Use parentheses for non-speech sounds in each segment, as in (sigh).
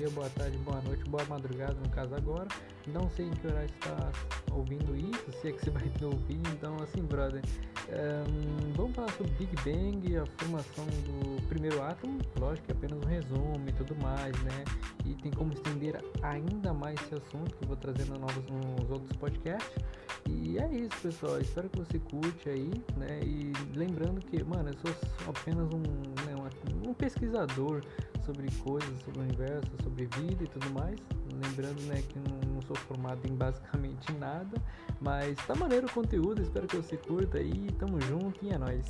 dia, boa tarde, boa noite, boa madrugada, no caso agora. Não sei em que horário está ouvindo isso, se é que você vai (laughs) ouvir. Então, assim, brother, um, vamos falar sobre Big Bang, a formação do primeiro átomo. Lógico que é apenas um resumo e tudo mais, né? E tem como estender ainda mais esse assunto que eu vou trazendo novos, nos outros podcasts. E é isso, pessoal. Espero que você curte aí, né? E lembrando que, mano, eu sou apenas um, né, um pesquisador sobre coisas, sobre o universo, sobre vida e tudo mais. Lembrando, né, que não, não sou formado em basicamente (laughs) nada, mas tá maneiro o conteúdo. Espero que você curta aí. Tamo junto e é nóis.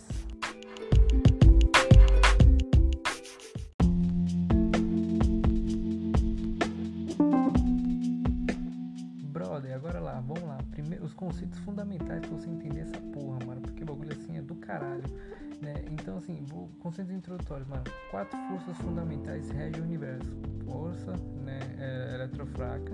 agora lá, vamos lá. Primeiro, os conceitos fundamentais pra você entender essa porra, mano. Porque o bagulho assim é do caralho. Né? Então, assim, conceitos introdutórios, mano. Quatro forças fundamentais regem o universo: força né, é, eletrofraca,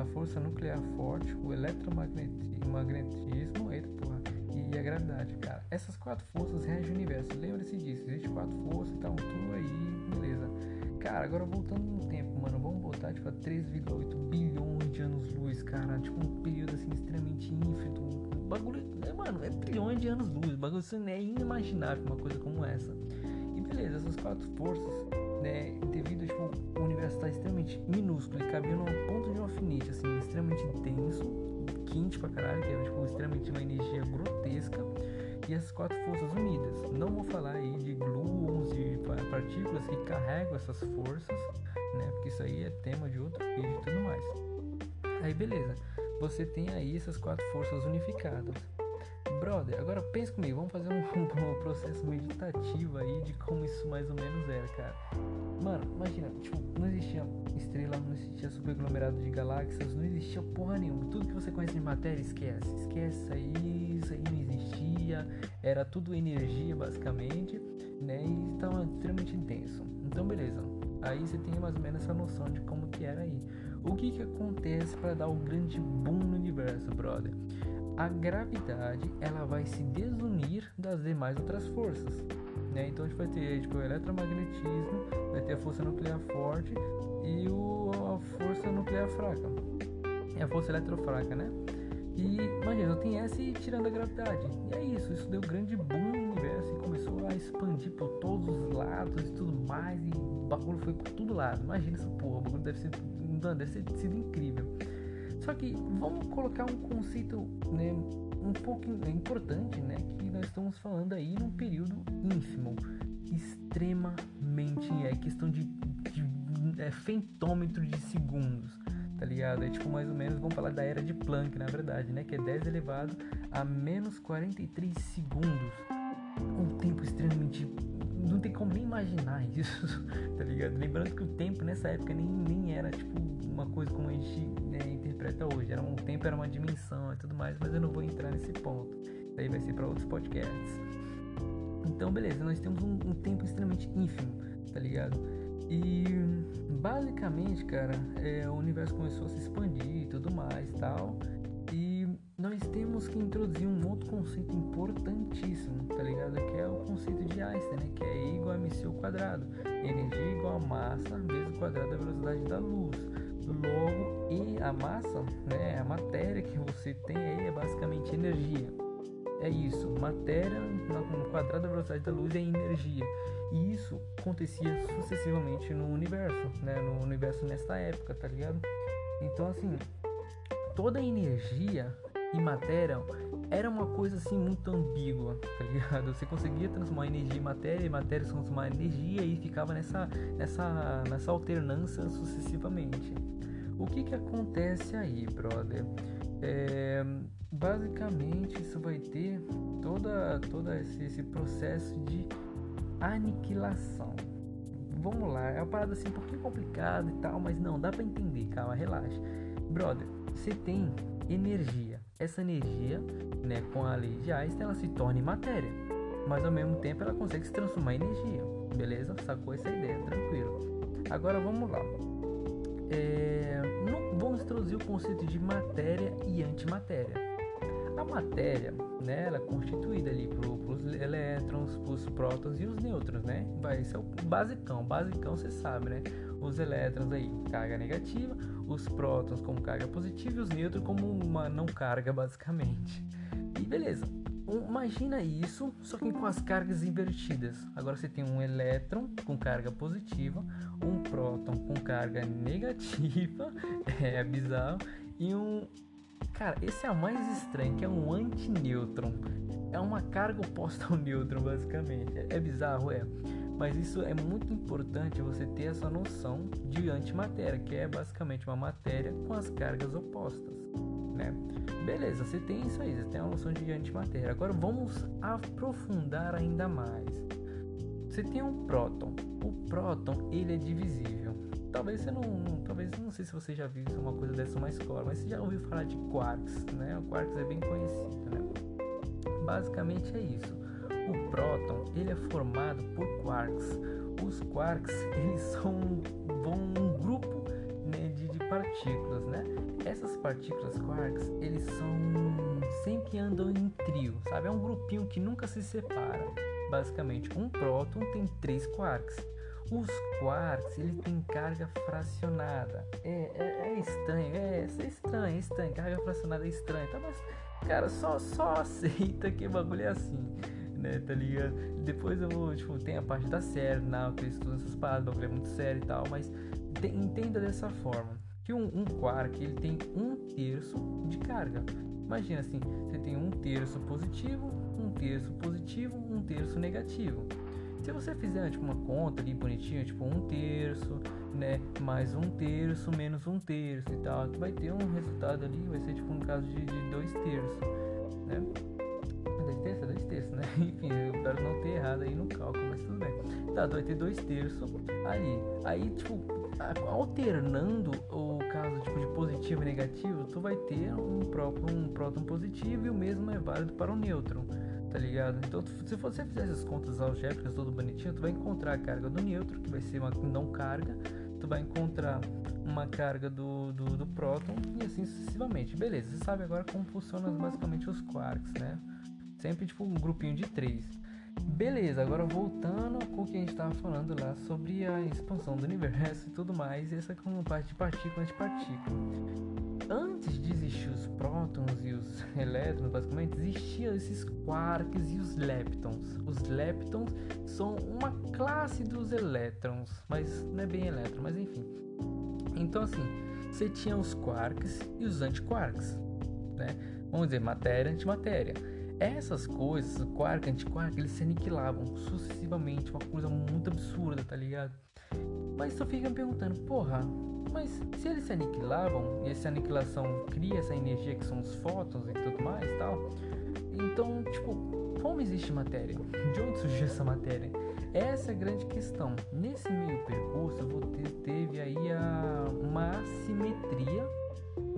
a força nuclear forte, o eletromagnetismo, eita porra, e a gravidade, cara. Essas quatro forças regem o universo. Lembre-se disso: existe quatro forças e tal, tudo aí, beleza. Cara, agora voltando no tempo, mano, vamos voltar tipo a 3,8 bilhões de anos-luz, cara. Tipo um período assim extremamente ínfimo. Bagulho, é, mano, é trilhões de anos-luz. Bagulho assim, é inimaginável uma coisa como essa. E beleza, essas quatro forças, né, devido tipo, o universo estar tá extremamente minúsculo e cabia no ponto de um alfinete, assim, extremamente denso, quente pra caralho, que é tipo, extremamente uma energia grotesca e as quatro forças unidas. Não vou falar aí de gluons e partículas que carregam essas forças, né? Porque isso aí é tema de outro vídeo e tudo mais. Aí beleza, você tem aí essas quatro forças unificadas. Brother, agora pensa comigo, vamos fazer um, (laughs) um, processo meditativo aí de como isso mais ou menos era, cara. Mano, imagina, tipo, não existia estrela, não existia superaglomerado de galáxias, não existia porra nenhuma. Tudo que você conhece de matéria, esquece. Esquece aí, isso aí não existia. Era tudo energia, basicamente, né? E estava extremamente intenso. Então, beleza. Aí você tem mais ou menos essa noção de como que era aí. O que que acontece para dar o grande boom no universo, brother? a gravidade ela vai se desunir das demais outras forças. Né? Então a gente vai ter tipo, o eletromagnetismo, vai ter a força nuclear forte e o, a força nuclear fraca. É a força eletrofraca, né? E imagina, tem essa e tirando a gravidade. E é isso, isso deu grande boom no universo e começou a expandir por todos os lados e tudo mais. E o bagulho foi por todo lado. Imagina essa porra, o bagulho deve, ser, deve ter sido incrível. Só que vamos colocar um conceito né, um pouco importante, né? Que nós estamos falando aí num período ínfimo, extremamente é questão de, de é, fentômetro de segundos, tá ligado? É tipo mais ou menos, vamos falar da era de Planck, na verdade, né? Que é 10 elevado a menos 43 segundos. Um tempo extremamente não tem como nem imaginar isso, (laughs) tá ligado? Lembrando que o tempo nessa época nem, nem era tipo uma coisa como a gente né, interpreta hoje. Era um tempo, era uma dimensão e tudo mais, mas eu não vou entrar nesse ponto. Daí vai ser para outros podcasts. Então, beleza, nós temos um, um, tempo extremamente ínfimo, tá ligado? E basicamente, cara, é, o universo começou a se expandir e tudo mais tal. E nós temos que introduzir um outro conceito importantíssimo, tá ligado? Que é o conceito de Einstein, né? Que é E igual a mc ao quadrado. Energia igual a massa vezes o quadrado da velocidade da luz. Logo, e a massa, né? A matéria que você tem aí é basicamente energia. É isso, matéria no quadrado da velocidade da luz é energia. E isso acontecia sucessivamente no universo, né? No universo nessa época, tá ligado? Então, assim, toda energia e matéria era uma coisa assim muito ambígua, tá ligado? Você conseguia transformar energia em matéria e matéria transformar em energia e ficava nessa, nessa, nessa alternância sucessivamente. O que que acontece aí, brother? É, basicamente isso vai ter toda, toda esse, esse processo de aniquilação. Vamos lá, é uma parada assim um pouquinho complicada e tal, mas não, dá para entender, calma, relaxa. Brother, você tem energia. Essa energia, né, com a lei de Einstein, ela se torna em matéria, mas ao mesmo tempo ela consegue se transformar em energia. Beleza? Sacou essa ideia? Tranquilo. Agora vamos lá. É, vamos introduzir o conceito de matéria e antimatéria. A matéria, né, ela é constituída ali pelos elétrons, os prótons e os nêutrons, né? Vai ser o basicão, basicão você sabe, né? os elétrons aí, carga negativa, os prótons como carga positiva e os nêutrons como uma não carga, basicamente. E beleza. Imagina isso, só que com as cargas invertidas. Agora você tem um elétron com carga positiva, um próton com carga negativa, (laughs) é bizarro, e um. Cara, esse é a mais estranho, que é um antinêutron. É uma carga oposta ao nêutron, basicamente. É, é bizarro, é. Mas isso é muito importante você ter essa noção de antimatéria, que é basicamente uma matéria com as cargas opostas, né? Beleza, você tem isso aí, você tem a noção de antimatéria. Agora vamos aprofundar ainda mais. Você tem um próton. O próton, ele é divisível. Talvez você não, talvez não sei se você já viu uma coisa dessa numa escola, mas você já ouviu falar de quarks, né? O quarks é bem conhecido, né? Basicamente é isso o próton ele é formado por quarks. Os quarks (laughs) eles são vão um grupo né, de, de, partículas, né? Essas partículas quarks eles são sempre andam em trio, sabe? É um grupinho que nunca se separa. Basicamente, um próton tem três quarks. Os quarks ele tem carga fracionada. É, é, é estranho, é, é estranho, é estranho. Carga fracionada é estranho, tá? Mas cara, só só (laughs) aceita que o bagulho é assim né, tá ligado? Depois eu vou, tipo, tem a parte da série, não, que eu estudo essas paradas, bagulho é muito sério e tal, mas entenda dessa forma, que um, um quark, ele tem um terço de carga. Imagina assim, você tem um terço positivo, um terço positivo, um terço negativo. Se você fizer tipo uma conta ali bonitinha, tipo um terço, né, mais um terço menos um terço e tal, vai ter um resultado ali, vai ser tipo um caso de, de dois terços, né? Dois terços, dois terços, né? (laughs) Enfim, eu espero não ter errado aí no cálculo, mas tudo bem. Tá, vai ter dois terços ali. Aí, tipo, alternando o caso tipo, de positivo e negativo, tu vai ter um próprio um próton positivo e o mesmo é válido para o nêutron, tá ligado? Então, se você fizer essas contas algébricas tudo bonitinho, tu vai encontrar a carga do nêutron, que vai ser uma não carga, tu vai encontrar uma carga do, do, do próton e assim sucessivamente. Beleza, você sabe agora como funcionam basicamente os quarks, né? Sempre tipo um grupinho de três. Beleza, agora voltando com o que a gente estava falando lá sobre a expansão do universo e tudo mais, essa como parte de partícula antipartícula. Antes de existir os prótons e os (laughs) elétrons, basicamente, existiam esses quarks e os leptons. Os leptons são uma classe dos elétrons, mas não é bem elétron, mas enfim. Então assim, você tinha os quarks e os antiquarks, né? Vamos dizer, matéria, antimatéria. Essas coisas, quark, antiquark, eles se aniquilavam sucessivamente, uma coisa muito absurda, tá ligado? Mas só fica me perguntando, porra, mas se eles se aniquilavam e essa aniquilação cria essa energia que são os fótons e tudo mais tal, então, tipo, como existe matéria? De onde surgiu essa matéria? Essa é a grande questão. Nesse meio percurso, teve aí a, uma assimetria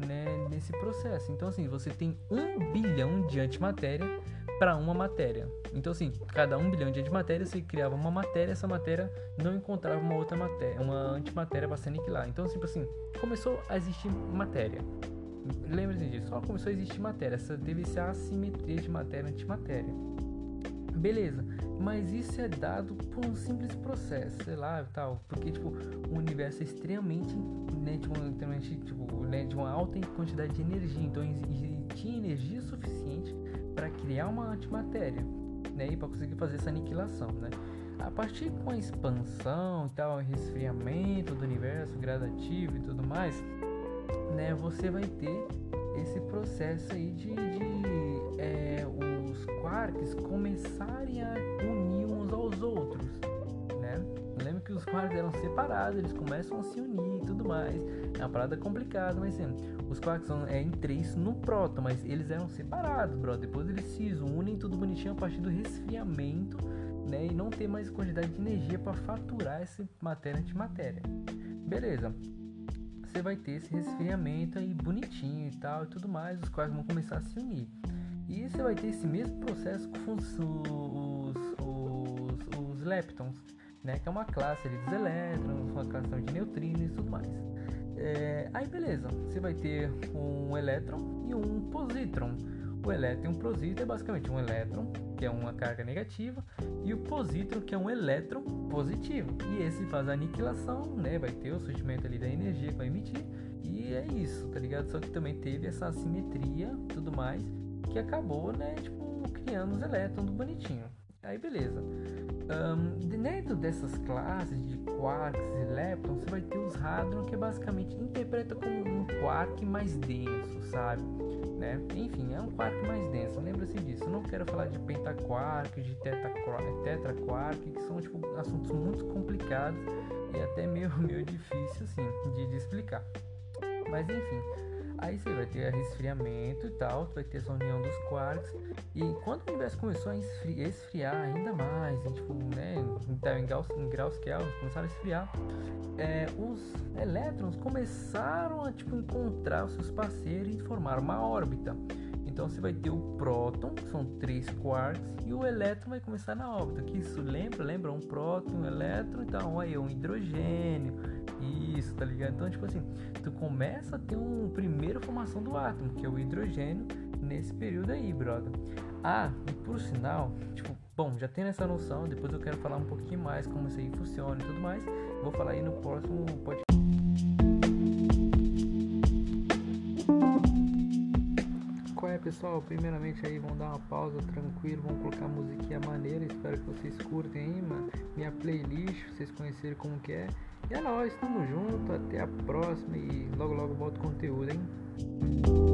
né, nesse processo. Então, assim, você tem um bilhão de antimatéria para uma matéria. Então, assim, cada um bilhão de antimatéria você criava uma matéria, essa matéria não encontrava uma outra matéria, uma antimatéria para se aniquilar. Então, tipo assim, começou a existir matéria. Lembre-se disso, só começou a existir matéria. Essa teve essa assimetria de matéria antimatéria. Beleza, mas isso é dado por um simples processo, sei lá, tal, porque tipo, o universo é extremamente, né, tipo, extremamente, tipo, né, de uma alta quantidade de energia, então tinha energia suficiente para criar uma antimatéria, né, e para conseguir fazer essa aniquilação, né? A partir com a expansão e tal, resfriamento do universo gradativo e tudo mais, né, você vai ter esse processo aí de, de é, os quarks começarem a unir uns aos outros, né? Lembra que os quarks eram separados, eles começam a se unir e tudo mais. É uma parada complicada, mas sim, os quarks são é, em três no próton, mas eles eram separados, bro. Depois eles se unem tudo bonitinho a partir do resfriamento, né? E não ter mais quantidade de energia para faturar essa matéria antimatéria. Beleza você vai ter esse resfriamento aí bonitinho e tal e tudo mais, os quais vão começar a se unir. E você vai ter esse mesmo processo com os, os, os, os leptons, né? Que é uma classe ali dos elétrons, uma classe de neutrinos e tudo mais. É, aí beleza, você vai ter um elétron e um positron. O elétron e um positron é basicamente um elétron, que é uma carga negativa, e o posítron, que é um elétron positivo. E esse faz a aniquilação, né? Vai ter o surgimento ali da energia que vai emitir, e é isso, tá ligado? Só que também teve essa assimetria, tudo mais, que acabou, né? Tipo, criando os elétrons bonitinho. Aí beleza. Um, dentro dessas classes de quarks e leptons, você vai ter os hadrons, que é basicamente interpreta como um quark mais denso, sabe? Né? Enfim, é um quark mais denso, lembra-se disso. Eu não quero falar de pentaquark, de tetraquark, que são tipo, assuntos muito complicados e até meio, (laughs) meio difícil assim, de, de explicar. Mas enfim, Aí você vai ter resfriamento e tal, vai ter essa união dos quarks. E quando o universo começou a esfriar, esfriar ainda mais, e, tipo, né, em, graus, em graus Kelvin, começaram a esfriar, é, os elétrons começaram a tipo, encontrar os seus parceiros e formar uma órbita. Então você vai ter o próton, que são três quarks, e o elétron vai começar na órbita. Que isso lembra? Lembra um próton, um elétron, então aí um hidrogênio. Isso, tá ligado? Então, tipo assim, tu começa a ter uma primeira formação do átomo, que é o hidrogênio, nesse período aí, brother. Ah, e por sinal, tipo, bom, já tendo essa noção, depois eu quero falar um pouquinho mais como isso aí funciona e tudo mais. Vou falar aí no próximo podcast. Pessoal, primeiramente aí vamos dar uma pausa tranquilo, vamos colocar musiquinha maneira, espero que vocês curtem aí, mano. Minha playlist, vocês conhecerem como que é. E é nóis, tamo junto, até a próxima e logo logo volto conteúdo, hein?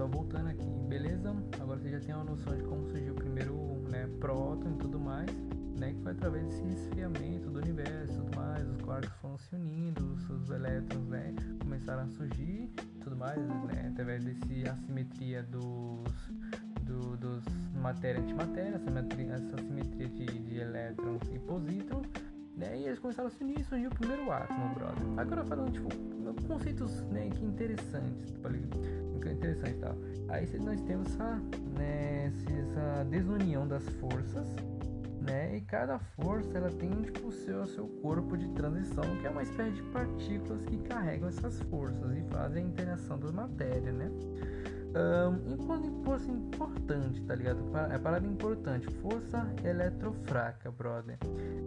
Pessoal, voltando aqui, beleza? Agora você já tem uma noção de como surgiu o primeiro né, próton e tudo mais, né? Que foi através desse resfriamento do universo e tudo mais, os quarks foram se unindo, os elétrons, né? Começaram a surgir tudo mais, né? Através desse assimetria dos, do, dos matéria-antimatéria, essa, essa assimetria de, de elétrons e posítrons, né? E eles começaram a se unir e surgiu o primeiro átomo, brother. Agora falando, tipo, conceitos né, que interessantes, tá interessante tal. Aí nós temos essa, né, essa desunião das forças, né? E cada força ela tem tipo o seu, seu corpo de transição, que é uma espécie de partículas que carregam essas forças e fazem a interação das matérias, né? Enquanto força importante, tá ligado? É parada importante. Força eletrofraca, brother.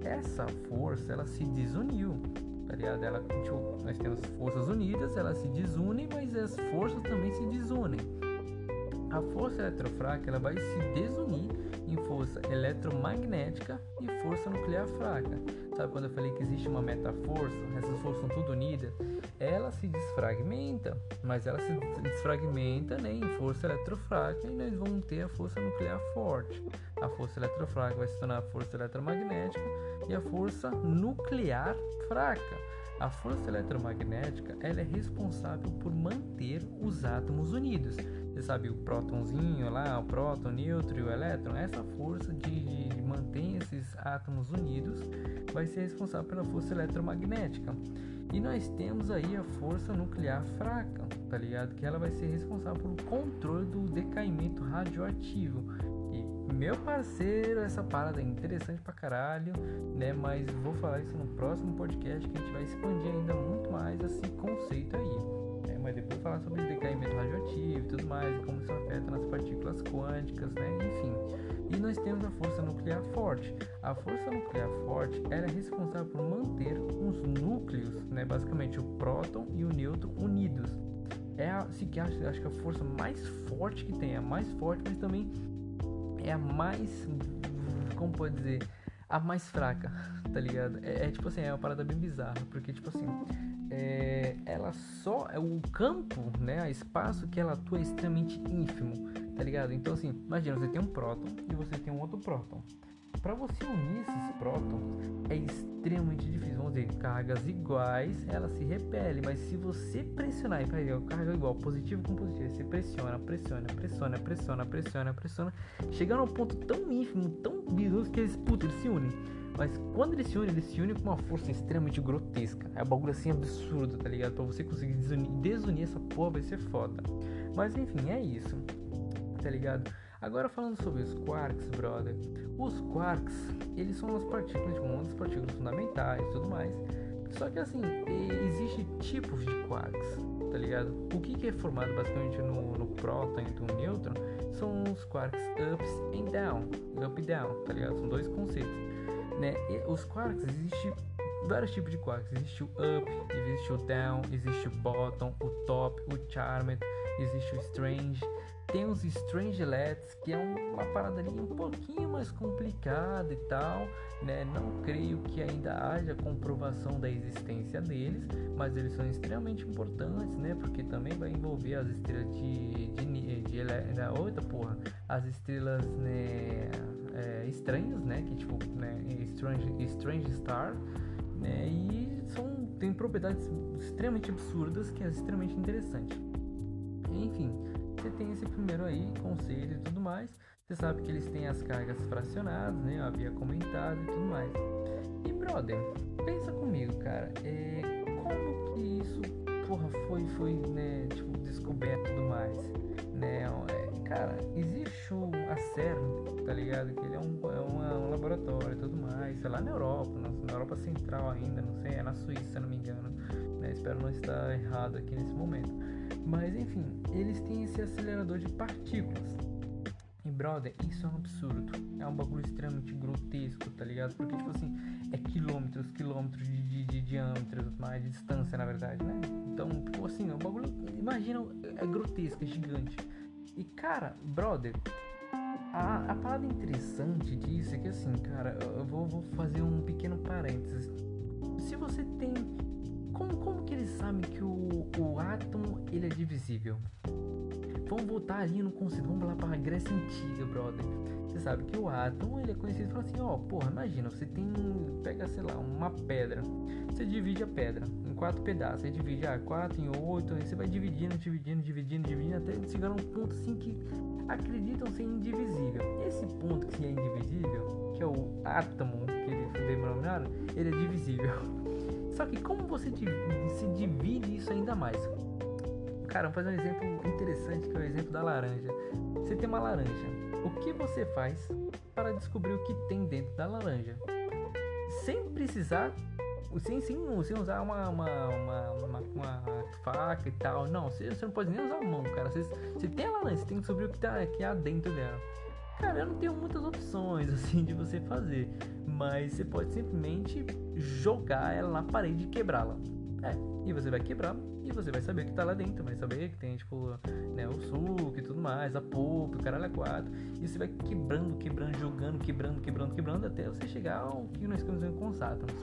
Essa força, ela se desuniu, tá ligado? Ela, tipo, nós temos forças unidas, elas se desunem, mas as forças também se desunem. A força eletrofraca, ela vai se desunir em força eletromagnética e força nuclear fraca. Sabe quando eu falei que existe uma metaforça? Essas forças são tudo unidas. Ela se desfragmenta, mas ela se desfragmenta né, em força eletrofraca e nós vamos ter a força nuclear forte. A força eletrofraca vai se tornar a força eletromagnética e a força nuclear fraca. A força eletromagnética ela é responsável por manter os átomos unidos. Você sabe o prótonzinho lá, o próton, o nêutron e o elétron? Essa força de, de manter esses átomos unidos vai ser responsável pela força eletromagnética. E nós temos aí a força nuclear fraca, tá ligado? Que ela vai ser responsável pelo controle do decaimento radioativo. E meu parceiro, essa parada é interessante pra caralho, né? Mas vou falar isso no próximo podcast que a gente vai expandir ainda muito mais esse conceito aí mais, como isso afeta nas partículas quânticas, né? Enfim. E nós temos a força nuclear forte. A força nuclear forte era é responsável por manter os núcleos, né? Basicamente o próton e o nêutron unidos. É a, se que acho, acho que a força mais forte que tem, é a mais forte, mas também é a mais, como pode dizer, a mais fraca, (laughs) tá ligado? É, é tipo assim, é uma parada bem bizarra, porque tipo assim, é, ela só é o campo, né, o espaço que ela atua é extremamente ínfimo, tá ligado? Então assim, imagina você tem um próton e você tem um outro próton. Para você unir esses prótons é extremamente difícil. Vamos dizer, cargas iguais, elas se repelem, mas se você pressionar e para carga igual, positivo com positivo, você pressiona, pressiona, pressiona, pressiona, pressiona, pressiona, chegando a um ponto tão ínfimo, tão bizarro que eles, puta, eles se unem. Mas quando eles se unem, eles se unem com uma força extremamente grotesca. É um bagulho assim absurdo, tá ligado? Pra você conseguir desunir, desunir essa porra vai ser foda. Mas enfim, é isso. Tá ligado? Agora falando sobre os quarks, brother. Os quarks, eles são as partículas, tipo, uma das partículas fundamentais e tudo mais. Só que assim, existe tipos de quarks, tá ligado? O que, que é formado basicamente no, no próton e no nêutron são os quarks ups e down, up e down, tá ligado? São dois conceitos. Né? E os quarks existem vários tipos de quarks. Existe o up, existe o down, existe o bottom, o top, o charmed, existe o strange. Tem os strangelets, que é uma parada ali um pouquinho mais complicada e tal, né? Não creio que ainda haja comprovação da existência deles, mas eles são extremamente importantes, né? Porque também vai envolver as estrelas de, de, de, de, outra porra, as estrelas, né? é, estranhos, né? Que tipo, né? Strange, Strange Star, né? E são, tem propriedades extremamente absurdas que é extremamente interessante. Enfim, você tem esse primeiro aí, conselho e tudo mais. Você sabe que eles têm as cargas fracionadas, né? Eu havia comentado e tudo mais. E brother, pensa comigo, cara. É, como que isso, porra, foi, foi, né? Tipo, descoberto e tudo mais, É, cara, existe o, a CERN, tá ligado? Que ele é um, é um laboratório e tudo mais, sei lá na Europa, na, na, Europa Central ainda, não sei, é na Suíça, se não me engano. Né? Espero não estar errado aqui nesse momento. Mas enfim, eles têm esse acelerador de partículas. E brother, isso é um absurdo. É um bagulho extremamente grotesco, tá ligado? Porque, tipo assim, é quilômetros, quilômetros de, de, de diâmetro, mais de distância, na verdade, né? Então, assim, é um bagulho. Imagina, é grotesco, é gigante. E cara, brother, a, a parada interessante disso é que assim, cara, eu vou, vou fazer um pequeno parênteses. Se você tem. Como, como que eles sabem que o, o átomo ele é divisível? Vamos voltar ali no conceito, vamos lá para a Grécia Antiga, brother. Você sabe que o átomo ele é conhecido por assim, ó, porra, imagina, você tem, pega, sei lá, uma pedra, você divide a pedra em quatro pedaços, você divide, ah, quatro em oito, aí você vai dividindo, dividindo, dividindo, dividindo, até chegar a um ponto assim que acreditam ser indivisível. Esse ponto que é indivisível, que é o átomo que eles denominaram, ele é divisível. (laughs) Só que como você se divide isso ainda mais? Cara, vamos fazer um exemplo interessante que é o exemplo da laranja. Você tem uma laranja o que você faz para descobrir o que tem dentro da laranja? Sem precisar, sem, sem, sem usar uma, uma, uma, uma, uma faca e tal. Não, você, você, não pode nem usar a mão, cara. Você, você tem a laranja, você tem que descobrir o que, tá, que há dentro dela. Cara, eu não tenho muitas opções (laughs) assim de você fazer, mas você pode simplesmente jogar ela na parede e quebrá-la. É, e você vai quebrar e você vai saber o que tá lá dentro, vai saber que tem, tipo, né, o suco e tudo mais, a polpa, o caralho é quatro. E você vai quebrando, quebrando, jogando, quebrando, quebrando, quebrando, até você chegar ao que nós conhecemos com os átomos.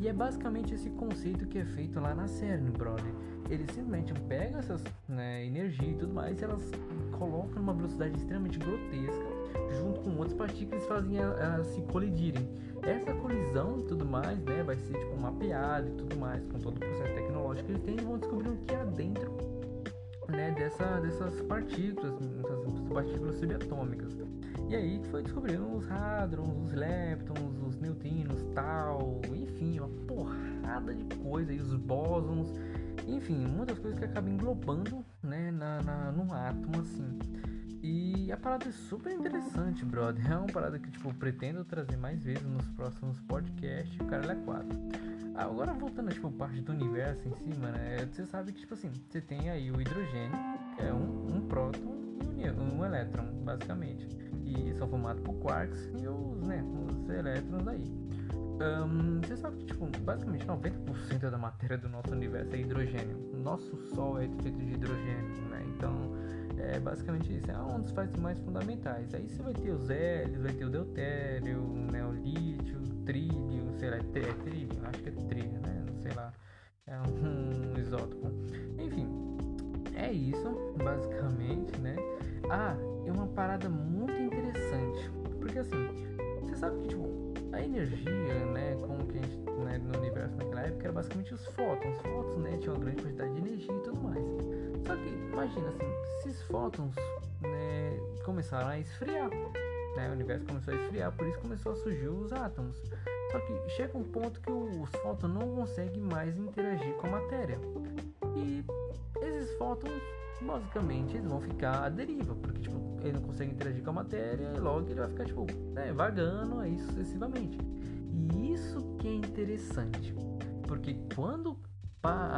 E é basicamente esse conceito que é feito lá na CERN, brother. Eles simplesmente pegam essas né, energia e tudo mais e elas colocam numa velocidade extremamente grotesca junto com outras partículas fazem elas se colidirem. Essa colisão e tudo mais, né, vai ser tipo mapeado e tudo mais, com todo o processo tecnológico que eles têm, e vão descobrir o que há dentro né, dessa, dessas partículas, essas partículas subatômicas. E aí foi descobrindo os hadrons, os leptons, os neutrinos, tal, enfim, uma porrada de coisa, e os bósons, enfim, muitas coisas que acabam englobando né, na, na, num átomo assim. E a parada é super interessante, brother. É uma parada que, tipo, pretendo trazer mais vezes nos próximos podcasts. O cara é 4. Agora, voltando, tipo, parte do universo em si, mano, é, você sabe que, tipo assim, você tem aí o hidrogênio, que é um, um próton e um, um elétron, basicamente. E são formados por quarks e os, né, os elétrons aí. Um, você sabe que, tipo, basicamente 90% da matéria do nosso universo é hidrogênio. Nosso Sol é feito de hidrogênio, né? Então, é basicamente isso. É um dos fatos mais fundamentais. Aí você vai ter os hélios, vai ter o deutério, né, o lítio, o trílio, sei lá, é, é trílio, acho que é trílio, né? Não sei lá. É um, (laughs) um isótopo. Enfim, é isso, basicamente, né? Ah, é uma parada muito interessante. Porque assim, você sabe que tipo, a energia, né, como que a gente, né, no universo naquela época era basicamente os fótons. Os fótons, né, tinham uma grande quantidade de energia e tudo mais. Só que imagina assim, esses fótons, né, começaram a esfriar, né, o universo começou a esfriar, por isso começou a surgir os átomos. Só que chega um ponto que os fótons não conseguem mais interagir com a matéria. E esses fótons, basicamente, eles vão ficar à deriva, porque tipo, ele não consegue interagir com a matéria e logo ele vai ficar tipo, né, vagando aí sucessivamente. E isso que é interessante, porque quando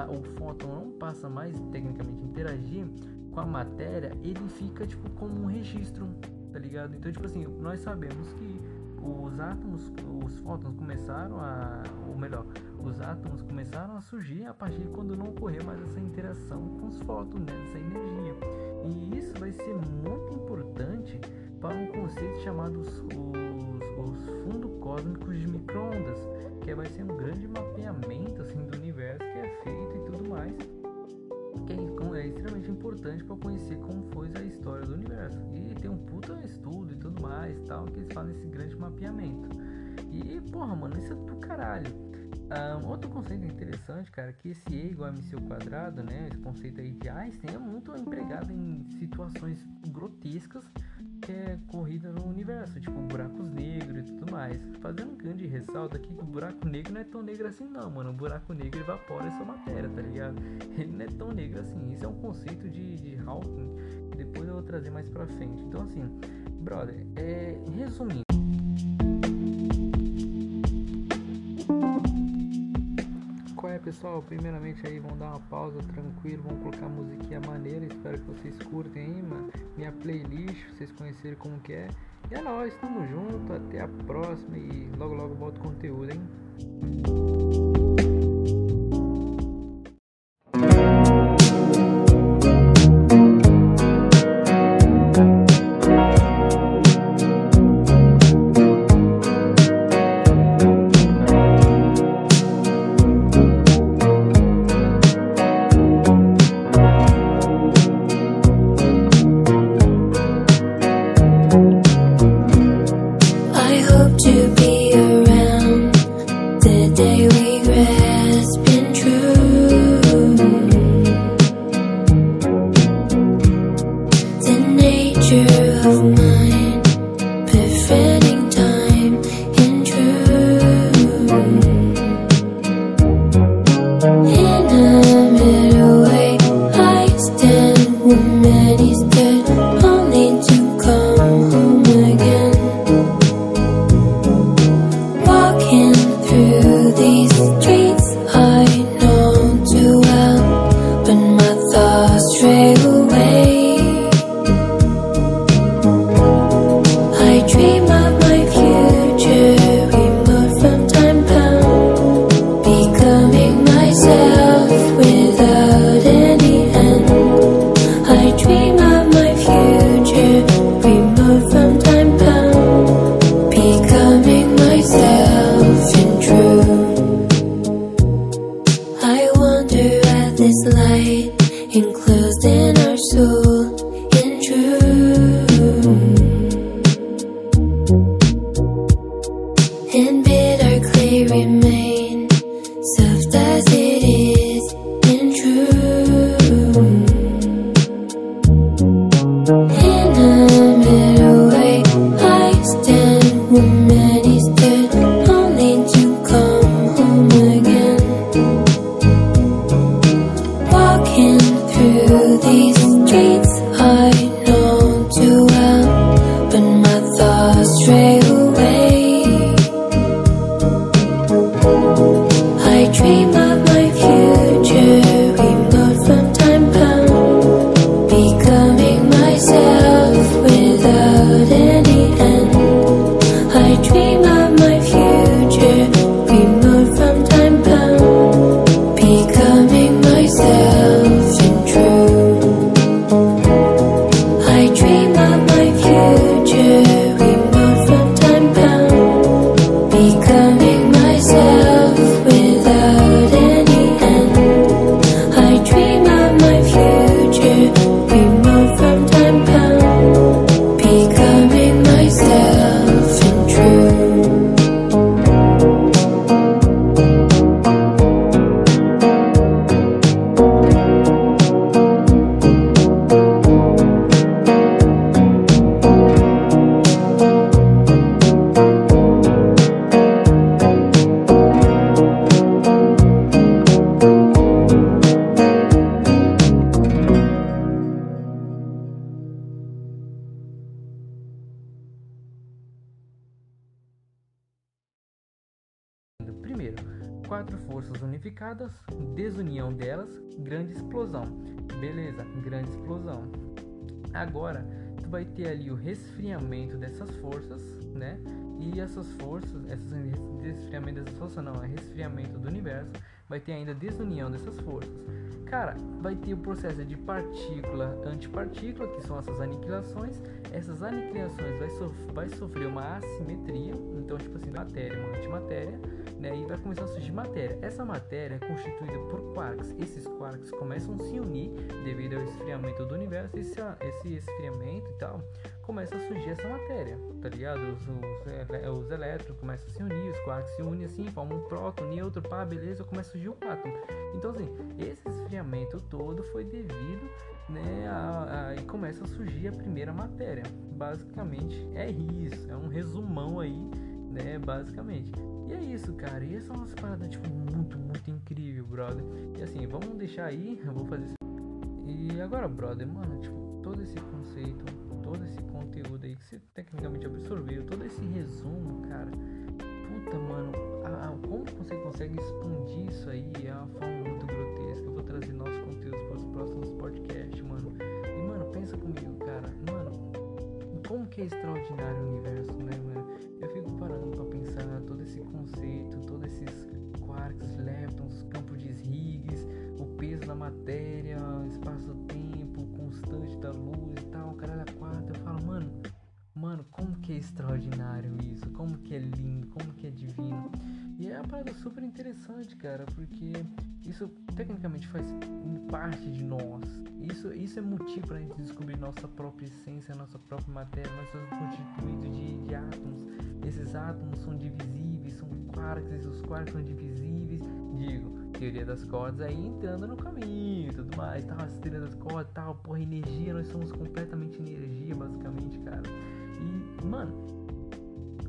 o fóton não passa mais tecnicamente interagir com a matéria, ele fica tipo como um registro, tá ligado? Então, tipo assim, nós sabemos que os átomos, os fótons começaram a, ou melhor, os átomos começaram a surgir a partir de quando não ocorreu mais essa interação com os fótons, né, essa energia. E isso vai ser muito importante para um conceito chamado os, os, os fundos cósmicos de microondas, que vai ser um grande mapeamento assim, do universo que é feito e tudo mais, que é, é extremamente importante para conhecer como foi a história do universo. E tem um puta estudo e tudo mais, tal, que eles fazem esse grande mapeamento. E, porra, mano, isso é do caralho. Um, outro conceito interessante, cara, que esse E igual a MC ao quadrado, né? Esse conceito aí de Einstein é muito empregado em situações grotescas que é corrida no universo, tipo buracos negros e tudo mais. Fazendo um grande ressalto aqui que o buraco negro não é tão negro assim não, mano. O buraco negro evapora essa matéria, tá ligado? (laughs) Ele não é tão negro assim. Isso é um conceito de, de Hawking que depois eu vou trazer mais pra frente. Então assim, brother, é, resumindo. Pessoal, primeiramente aí vamos dar uma pausa tranquilo, vamos colocar musiquinha maneira, espero que vocês curtem aí, mano. Minha playlist, vocês conhecerem como que é. E é nóis, tamo junto, até a próxima e logo logo boto conteúdo, hein? Ter ali o resfriamento dessas forças, né? E essas forças, essas resfriamento dessas forças não, é resfriamento do universo, vai ter ainda desunião dessas forças. Cara, vai ter o processo de partícula antipartícula, que são essas aniquilações. Essas aniquilações vai, vai sofrer uma assimetria, então tipo assim, matéria, uma antimatéria, né? E vai começar a surgir matéria. Essa matéria é constituída por quarks. Esses quarks começam a se unir devido ao esfriamento do universo. Esse, esse esfriamento e tal começa a surgir essa matéria, tá ligado? Os, os, os elétrons começam a se unir, os quarks se unem assim, formam um próton, neutro, pá, beleza, começa a surgir o átomo. Então assim, esse esfriamento todo foi devido, né, a, a, e começa a surgir a primeira matéria. Basicamente é isso, é um resumão aí, né, basicamente. E é isso, cara. E essa é uma parada, tipo, muito, muito incrível, brother. E assim, vamos deixar aí, eu vou fazer isso. E agora, brother, mano, tipo, todo esse conceito, todo esse conteúdo aí que você tecnicamente absorveu, todo esse resumo, cara. Mano, a, a, como você consegue expandir isso aí é uma forma muito grotesca. Eu vou trazer novos conteúdos para os próximos podcasts, mano. E, mano, pensa comigo, cara. Mano, como que é extraordinário o universo, né, mano? Eu fico parando pra pensar todo esse conceito, todos esses quarks, leptons, campo de Higgs, o peso da matéria, espaço-tempo, constante da luz e tal, caralho, a quatro. Eu falo, mano, mano, como que é extraordinário isso? Como que é lindo? Como que é divino? E é uma parada super interessante, cara, porque isso tecnicamente faz parte de nós. Isso, isso é motivo pra gente descobrir nossa própria essência, nossa própria matéria. Nós somos constituídos de, de átomos. Esses átomos são divisíveis, são quarks, esses quarks são divisíveis. digo, teoria das cordas aí entrando no caminho e tudo mais, tal, as teorias das cordas, tal, porra, energia, nós somos completamente energia, basicamente, cara. Mano,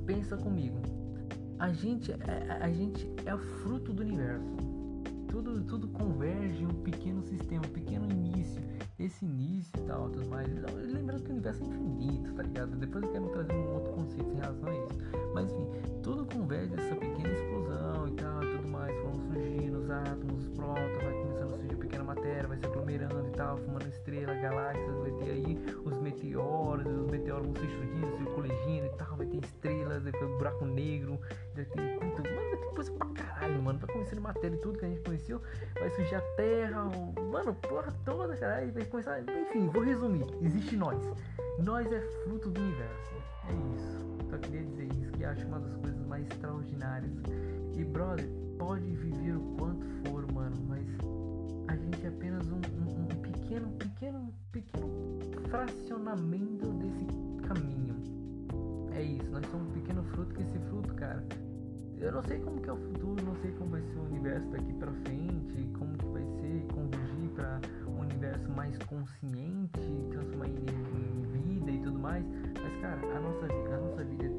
pensa comigo. A gente é, a gente é o fruto do universo. Tudo, tudo converge em um pequeno sistema, um pequeno início. Esse início e tal, tudo mais. Lembrando que o universo é infinito, tá ligado? Depois eu quero trazer um outro conceito em relação a isso. Mas enfim, tudo converge nessa pequena explosão e tal, tudo mais. Vão surgindo os átomos, os prótons, vai começando a surgir pequena matéria, vai se aglomerando e tal, formando estrela, galáxias, vai ter aí os meteoros, os meteoros vão se explodindo, se colidindo e tal, vai ter estrelas, depois buraco negro, vai ter. Puta, mano, vai ter coisa pra caralho, mano. Vai conhecendo matéria e tudo que a gente conheceu, vai surgir a Terra, mano, porra toda, caralho, vai começar. Enfim, vou resumir. Existe nós. Nós é fruto do universo. É isso. Só queria dizer isso, que acho uma das coisas mais extraordinárias. E brother, pode viver o quanto for, mano, mas a gente é apenas um- um pequeno, pequeno, pequeno fracionamento desse caminho. É isso, nós somos um pequeno fruto que esse fruto, cara. Eu não sei como que é o futuro, não sei como vai ser o universo daqui pra frente, como que vai ser convergir pra um universo mais consciente, transformar em, em vida e tudo mais. Mas cara, a nossa, a nossa vida é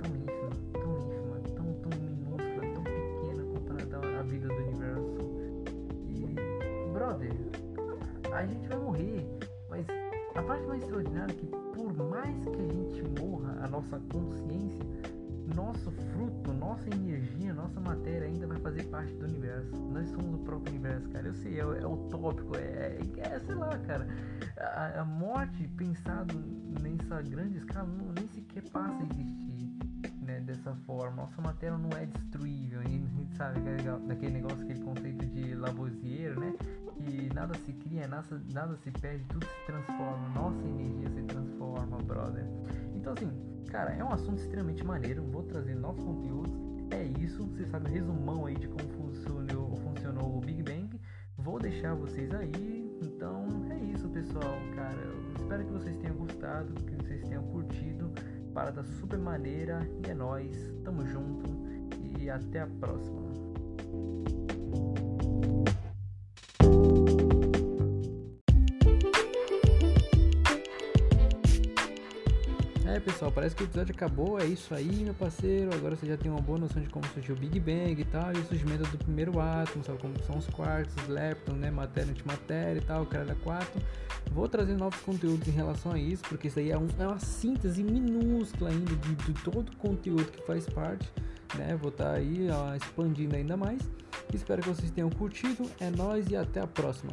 a gente vai morrer, mas a parte mais extraordinária é que por mais que a gente morra, a nossa consciência, nosso fruto, nossa energia, nossa matéria ainda vai fazer parte do universo. Nós somos o próprio universo, cara. Eu sei, é, é utópico, é, é, é, sei lá, cara. A, a morte, pensado nessa grande escala, não, nem sequer passa a existir dessa forma. Nossa matéria não é destruível. A gente sabe legal- daquele negócio, aquele conceito de Lavoisier, né? Que nada se cria, nada, nada se perde, tudo se transforma. Nossa energia se transforma, brother. Então, assim, cara, é um assunto extremamente maneiro. Vou trazer novos conteúdos. É isso. Você sabe o resumão aí de como funcionou, funcionou o Big Bang. Vou deixar vocês aí. Então, é isso, pessoal. Cara, eu espero que vocês tenham gostado, que vocês tenham curtido. Parada super maneira. E é nóis. Tamo junto. E até a próxima. Pessoal, parece que o episódio acabou, é isso aí meu parceiro, agora você já tem uma boa noção de como surgiu o Big Bang e tal, e o surgimento do primeiro átomo, sabe como são os quarks, os leptons, né, matéria, antimatéria e tal, o cara da 4. Vou trazer novos conteúdos em relação a isso, porque isso aí é, um- é uma síntese minúscula ainda de, de todo o conteúdo que faz parte, né, vou estar aí ó, expandindo ainda mais. Espero que vocês tenham curtido, é nóis e até a próxima.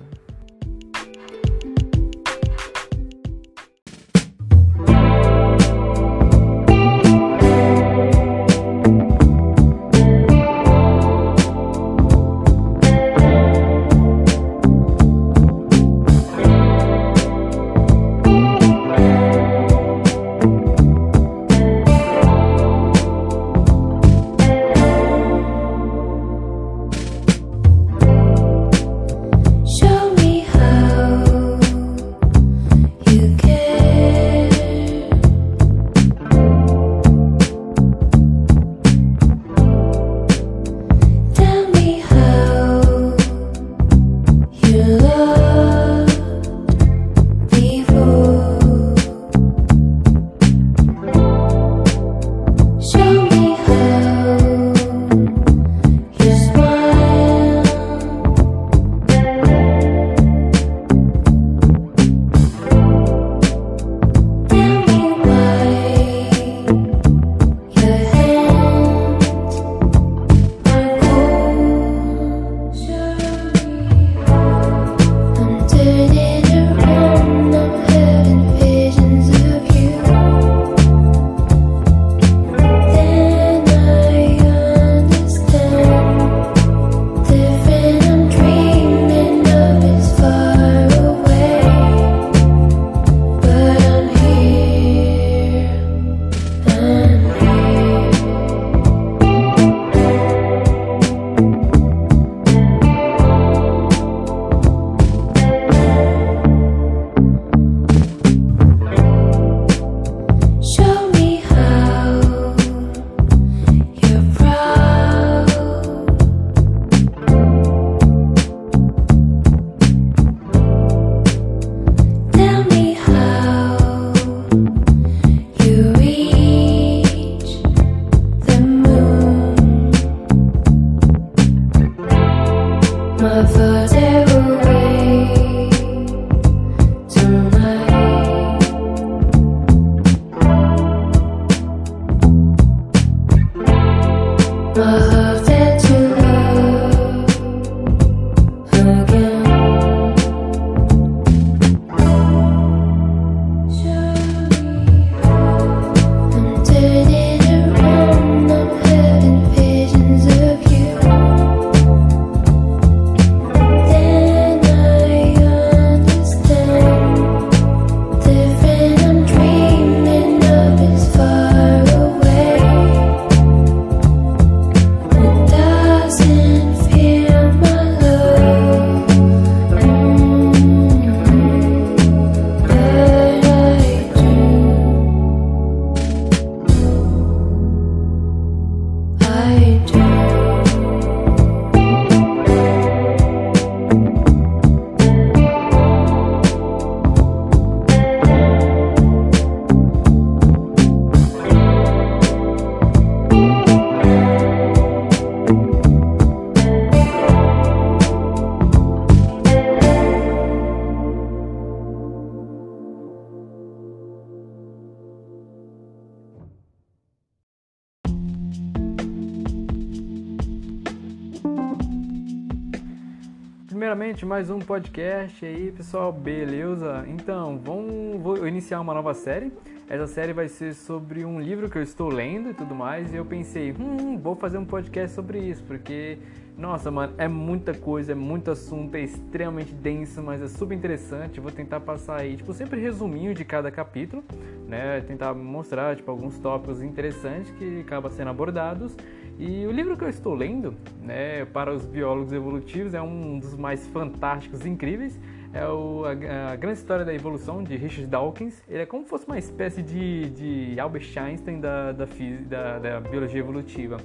Mais um podcast aí, pessoal, beleza? Então, vamos, vou iniciar uma nova série. Essa série vai ser sobre um livro que eu estou lendo e tudo mais. E eu pensei, hum, vou fazer um podcast sobre isso, porque, nossa, mano, é muita coisa, é muito assunto, é extremamente denso, mas é super interessante. Vou tentar passar aí, tipo, sempre resuminho de cada capítulo, né? Tentar mostrar, tipo, alguns tópicos interessantes que acabam sendo abordados. E o livro que eu estou lendo, né, para os biólogos evolutivos, é um dos mais fantásticos e incríveis. É o, a, a Grande História da Evolução, de Richard Dawkins. Ele é como se fosse uma espécie de, de Albert Einstein da, da, da, da biologia evolutiva.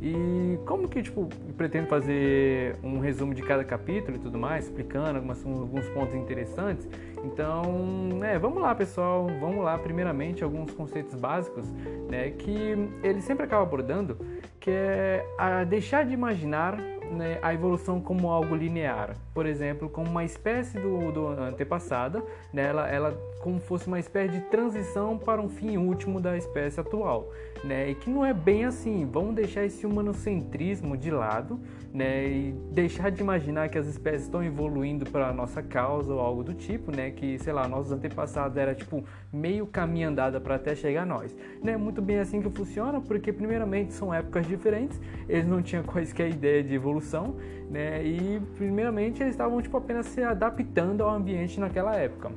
E como que, tipo, pretendo fazer um resumo de cada capítulo e tudo mais, explicando algumas, alguns pontos interessantes. Então, é, vamos lá, pessoal, vamos lá. Primeiramente, alguns conceitos básicos, né, que ele sempre acaba abordando, que é a deixar de imaginar né, a evolução como algo linear. Por exemplo, como uma espécie do, do antepassada, né, ela, ela como fosse uma espécie de transição para um fim último da espécie atual. Né, e que não é bem assim. Vamos deixar esse humanocentrismo de lado né, e deixar de imaginar que as espécies estão evoluindo para nossa causa ou algo do tipo, né, que, sei lá, nossos antepassados era tipo meio caminho andado para até chegar a nós. Não é muito bem assim que funciona, porque primeiramente são épocas diferentes, eles não tinham (laughs) quaisquer ideia de evolução, né, e primeiramente eles estavam tipo apenas se adaptando ao ambiente naquela época.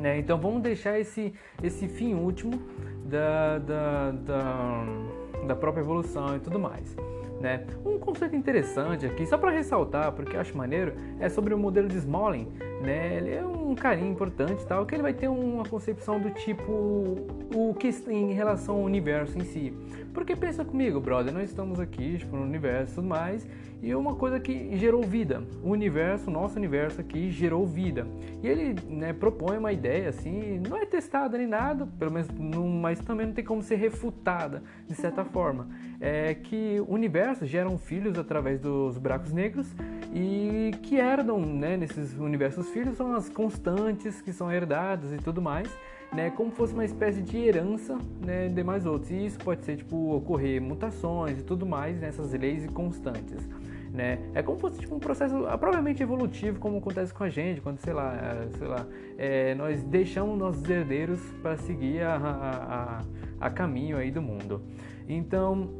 Né? Então vamos deixar esse, esse fim último da, da, da, da própria evolução e tudo mais. Né? Um conceito interessante aqui, só para ressaltar, porque eu acho maneiro, é sobre o modelo de Smolin. Né? Ele é um carinho importante, tal, que ele vai ter uma concepção do tipo o que em relação ao universo em si. Porque pensa comigo, brother, nós estamos aqui tipo, no universo e tudo mais, e uma coisa que gerou vida. O universo, nosso universo aqui, gerou vida. E ele né, propõe uma ideia assim, não é testada nem nada, pelo menos, não, mas também não tem como ser refutada de certa forma. É que o universo geram filhos através dos buracos negros e que herdam, né, nesses universos filhos são as constantes que são herdadas e tudo mais né, como fosse uma espécie de herança né, de mais outros. E isso pode ser tipo ocorrer mutações e tudo mais nessas leis constantes. Né? É como se fosse tipo, um processo ah, provavelmente evolutivo, como acontece com a gente, quando sei lá, eh, sei lá, eh, nós deixamos nossos herdeiros para seguir a, a, a, a caminho aí do mundo. Então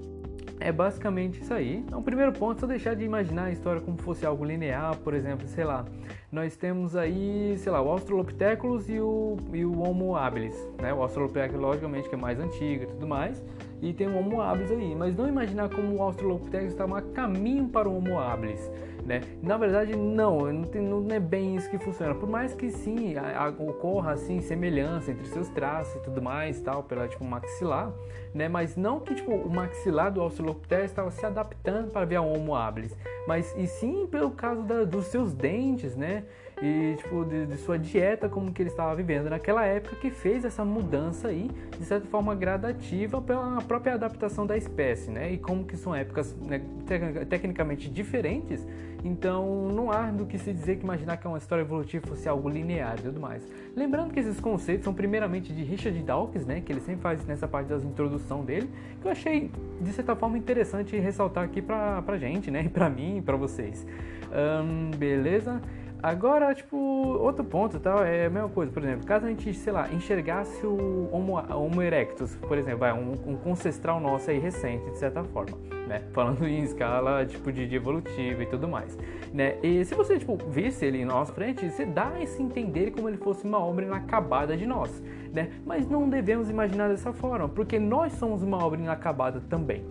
é basicamente isso aí. Então, o primeiro ponto é só deixar de imaginar a história como fosse algo linear, por exemplo, sei lá, nós temos aí, sei lá, o Australopithecus e o, e o Homo habilis, né? O Australopithecus, logicamente, que é mais antigo e tudo mais, e tem o Homo habilis aí, mas não imaginar como o Australopithecus estava a caminho para o Homo habilis, né? Na verdade, não, não, tem, não é bem isso que funciona. Por mais que sim, a, a, ocorra assim semelhança entre seus traços e tudo mais, tal, pela tipo maxilar, né? Mas não que tipo o maxilar do Australopithecus estava se adaptando para vir ao Homo habilis, mas e sim pelo caso da, dos seus dentes, né? E tipo de, de, sua dieta, como que ele estava vivendo naquela época, que fez essa mudança aí de certa forma gradativa pela própria adaptação da espécie, né? E como que são épocas né, tec tecnicamente diferentes Então não há do que se dizer que imaginar que uma história evolutiva fosse algo linear e tudo mais. Lembrando que esses conceitos são primeiramente de Richard Dawkins, né, que ele sempre faz nessa parte da introdução dele, que eu achei de certa forma interessante ressaltar aqui pra, pra gente, né, (laughs) pra mim e pra vocês. Um, beleza? Agora, tipo, outro ponto tal, é a mesma coisa, por exemplo, caso a gente, sei lá, enxergasse o Homo, Homo erectus, por exemplo, um, um ancestral nosso aí recente, de certa forma, né? Falando em escala, tipo, de, de evolutiva e tudo mais, né? E se você, tipo, visse ele em nossa frente, você dá esse entender como ele fosse uma obra inacabada de nós, né? Mas não devemos imaginar dessa forma, porque nós somos uma obra inacabada também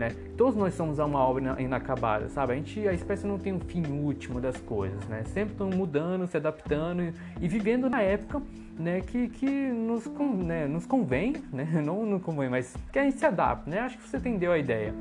né? Todos nós somos uma obra inacabada, sabe? A gente, a espécie não tem um fim último das coisas, né? Sempre estão mudando, se adaptando e, e, vivendo na época, né? Que, que nos, né? nos convém, né? (laughs) Não, convém, mas que a gente se adapta, né? Acho que você entendeu a ideia.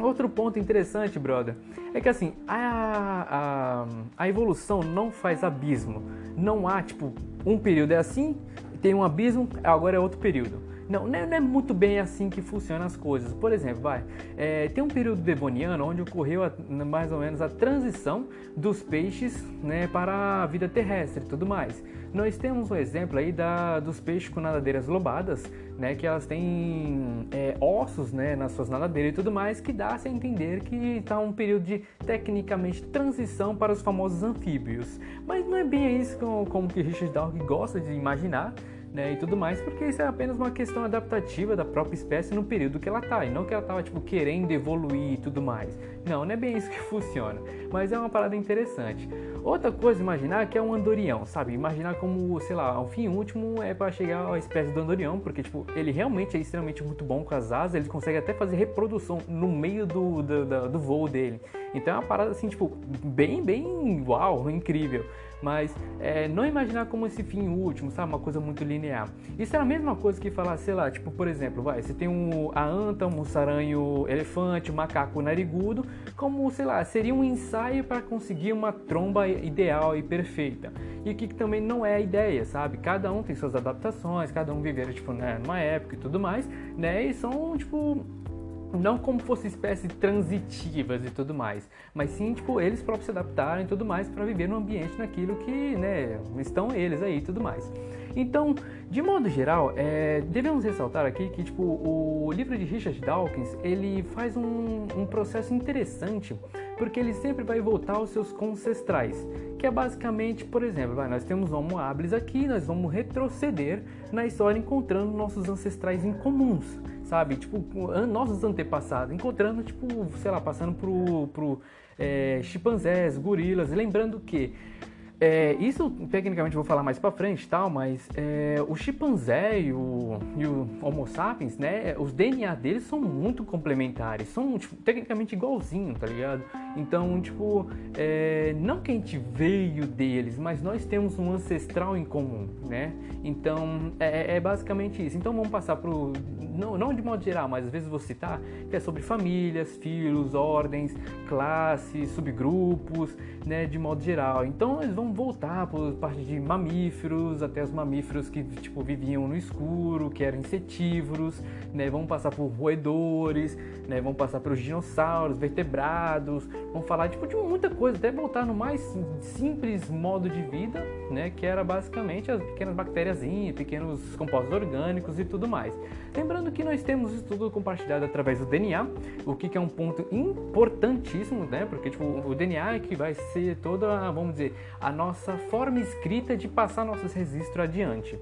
Outro ponto interessante, brother, é que assim, a, a, a evolução não faz abismo. Não há, tipo, um período é assim, tem um abismo, agora é outro período. Não, não é, muito bem assim que funcionam as coisas. Por exemplo, vai, é, tem um período devoniano onde ocorreu a, mais ou menos a transição dos peixes né, para a vida terrestre e tudo mais. Nós temos um exemplo aí da, dos peixes com nadadeiras lobadas, né, que elas têm é, ossos né, nas suas nadadeiras e tudo mais, que dá-se a entender que está um período de, tecnicamente, transição para os famosos anfíbios. Mas não é bem isso como, como que Richard Dawkins gosta de imaginar, né, e tudo mais, porque isso é apenas uma questão adaptativa da própria espécie no período que ela tá, e não que ela tava tipo querendo evoluir e tudo mais. Não, não é bem isso que (laughs) funciona, mas é uma parada interessante. Outra coisa, imaginar que é um andorião, sabe? Imaginar como, sei lá, o fim último é para chegar à espécie do andorião, porque tipo, ele realmente é extremamente muito bom com as asas, ele consegue até fazer reprodução no meio do, do, do, do voo dele. Então é uma parada assim, tipo, bem, bem uau, incrível mas é, não imaginar como esse fim último, sabe? Uma coisa muito linear. Isso é a mesma coisa que falar, sei lá, tipo, por exemplo, vai, você tem um, a anta, um mussaranho elefante, um macaco narigudo, como, sei lá, seria um ensaio para conseguir uma tromba ideal e perfeita. E que também não é a ideia, sabe? Cada um tem suas adaptações, cada um viver, tipo, né, numa época e tudo mais, né? E são, tipo, não como fosse espécies transitivas e tudo mais, mas sim, tipo, eles próprios se adaptaram e tudo mais para viver no ambiente naquilo que, né, estão eles aí e tudo mais. Então, de modo geral, é, devemos ressaltar aqui que, tipo, o livro de Richard Dawkins, ele faz um, um processo interessante, porque ele sempre vai voltar aos seus concestrais, que é basicamente, por exemplo, vai, nós temos Homo habilis aqui, nós vamos retroceder na história encontrando nossos ancestrais em comuns, sabe? Tipo, nossos antepassados, encontrando, tipo, sei lá, passando pro, pro é, chimpanzés, gorilas, lembrando que é, isso tecnicamente vou falar mais para frente, tal, mas é, o chimpanzé e o, e o, Homo sapiens, né, os DNA deles são muito complementares, são tipo, tecnicamente igualzinho, tá ligado? Então, tipo, é, não que a gente veio deles, mas nós temos um ancestral em comum, né? Então, é, é basicamente isso. Então, vamos passar pro não, não de modo geral, mas às vezes vou citar que é sobre famílias, filhos, ordens, classes, subgrupos, né, de modo geral. Então eles vão voltar por parte de mamíferos até os mamíferos que tipo viviam no escuro, que eram insetívoros, né, vão passar por roedores, né, vão passar pelos dinossauros, vertebrados, vão falar tipo de muita coisa, até voltar no mais simples modo de vida, né, que era basicamente as pequenas bactérias, pequenos compostos orgânicos e tudo mais. Lembrando que nós temos isso tudo compartilhado através do DNA, o que, é um ponto importantíssimo, né? Porque tipo, o DNA é que vai ser toda, vamos dizer, a nossa forma escrita de passar nossos registros adiante.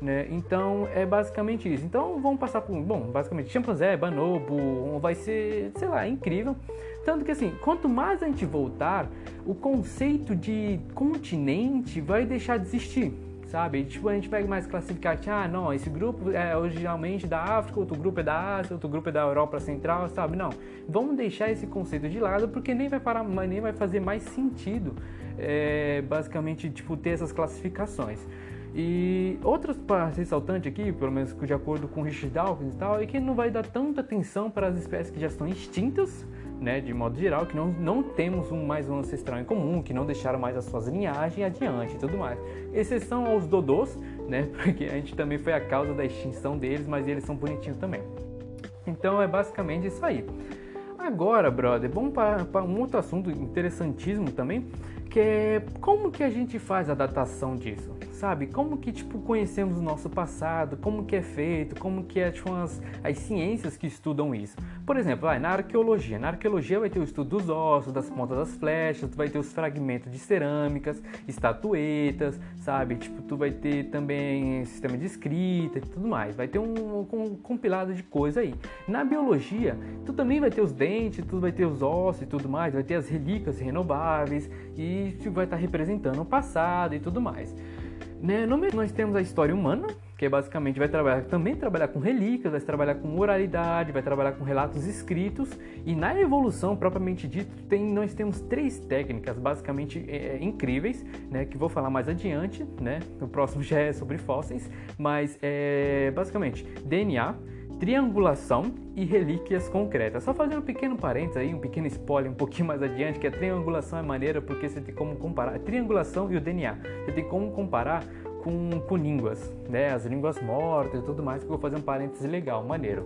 Né? Então é basicamente isso. Então vamos passar por, bom, basicamente chimpanzé, bonobo, vai ser, sei lá, incrível. Tanto que assim, quanto mais a gente voltar, o conceito de continente vai deixar de existir sabe? Tipo, a gente pega mais classificar, ah, não, esse grupo é originalmente da África, outro grupo é da Ásia, outro grupo é da Europa Central, sabe? Não, vamos deixar esse conceito de lado porque nem vai parar, nem vai fazer mais sentido, é, basicamente, tipo, ter essas classificações. E partes ressaltante aqui, pelo menos de acordo com Richard Dawkins e tal, é que não vai dar tanta atenção para as espécies que já estão extintas, né, de modo geral, que não, não temos um, mais um ancestral em comum, que não deixaram mais as suas linhagens adiante e tudo mais. Exceção aos dodôs, né, (laughs) porque a gente também foi a causa da extinção deles, mas eles são bonitinhos também. Então é basicamente isso aí. Agora, brother, vamos para, para um outro assunto interessantíssimo também, que como que a gente faz a datação disso, sabe? Como que, tipo, conhecemos o nosso passado, como que é feito, como que é, tipo, as, as ciências que estudam isso. Por exemplo, na arqueologia. Na arqueologia vai ter o estudo dos ossos, das pontas das flechas, tu vai ter os fragmentos de cerâmicas, estatuetas, sabe? Tipo, tu vai ter também sistema de escrita e tudo mais. Vai ter um, um compilado de coisa aí. Na biologia, tu também vai ter os dentes, tu vai ter os ossos e tudo mais, vai ter as relíquias renováveis e tu vai estar representando o passado e tudo mais. Né? No meio nós temos a história humana, que basicamente vai trabalhar também trabalhar com relíquias, vai trabalhar com oralidade, vai trabalhar com relatos escritos e na evolução propriamente dito tem, nós temos três técnicas basicamente é, incríveis, né, que vou falar mais adiante, né, o próximo (laughs) já é sobre fósseis, mas é, basicamente DNA, triangulação e relíquias concretas. Só fazendo um pequeno parênteses aí, um pequeno spoiler um pouquinho mais adiante, que a triangulação é maneira porque você tem como comparar a triangulação e o DNA. Você tem como comparar com, com línguas, né? As línguas mortas e tudo mais, que eu vou fazer um parêntese legal, maneiro.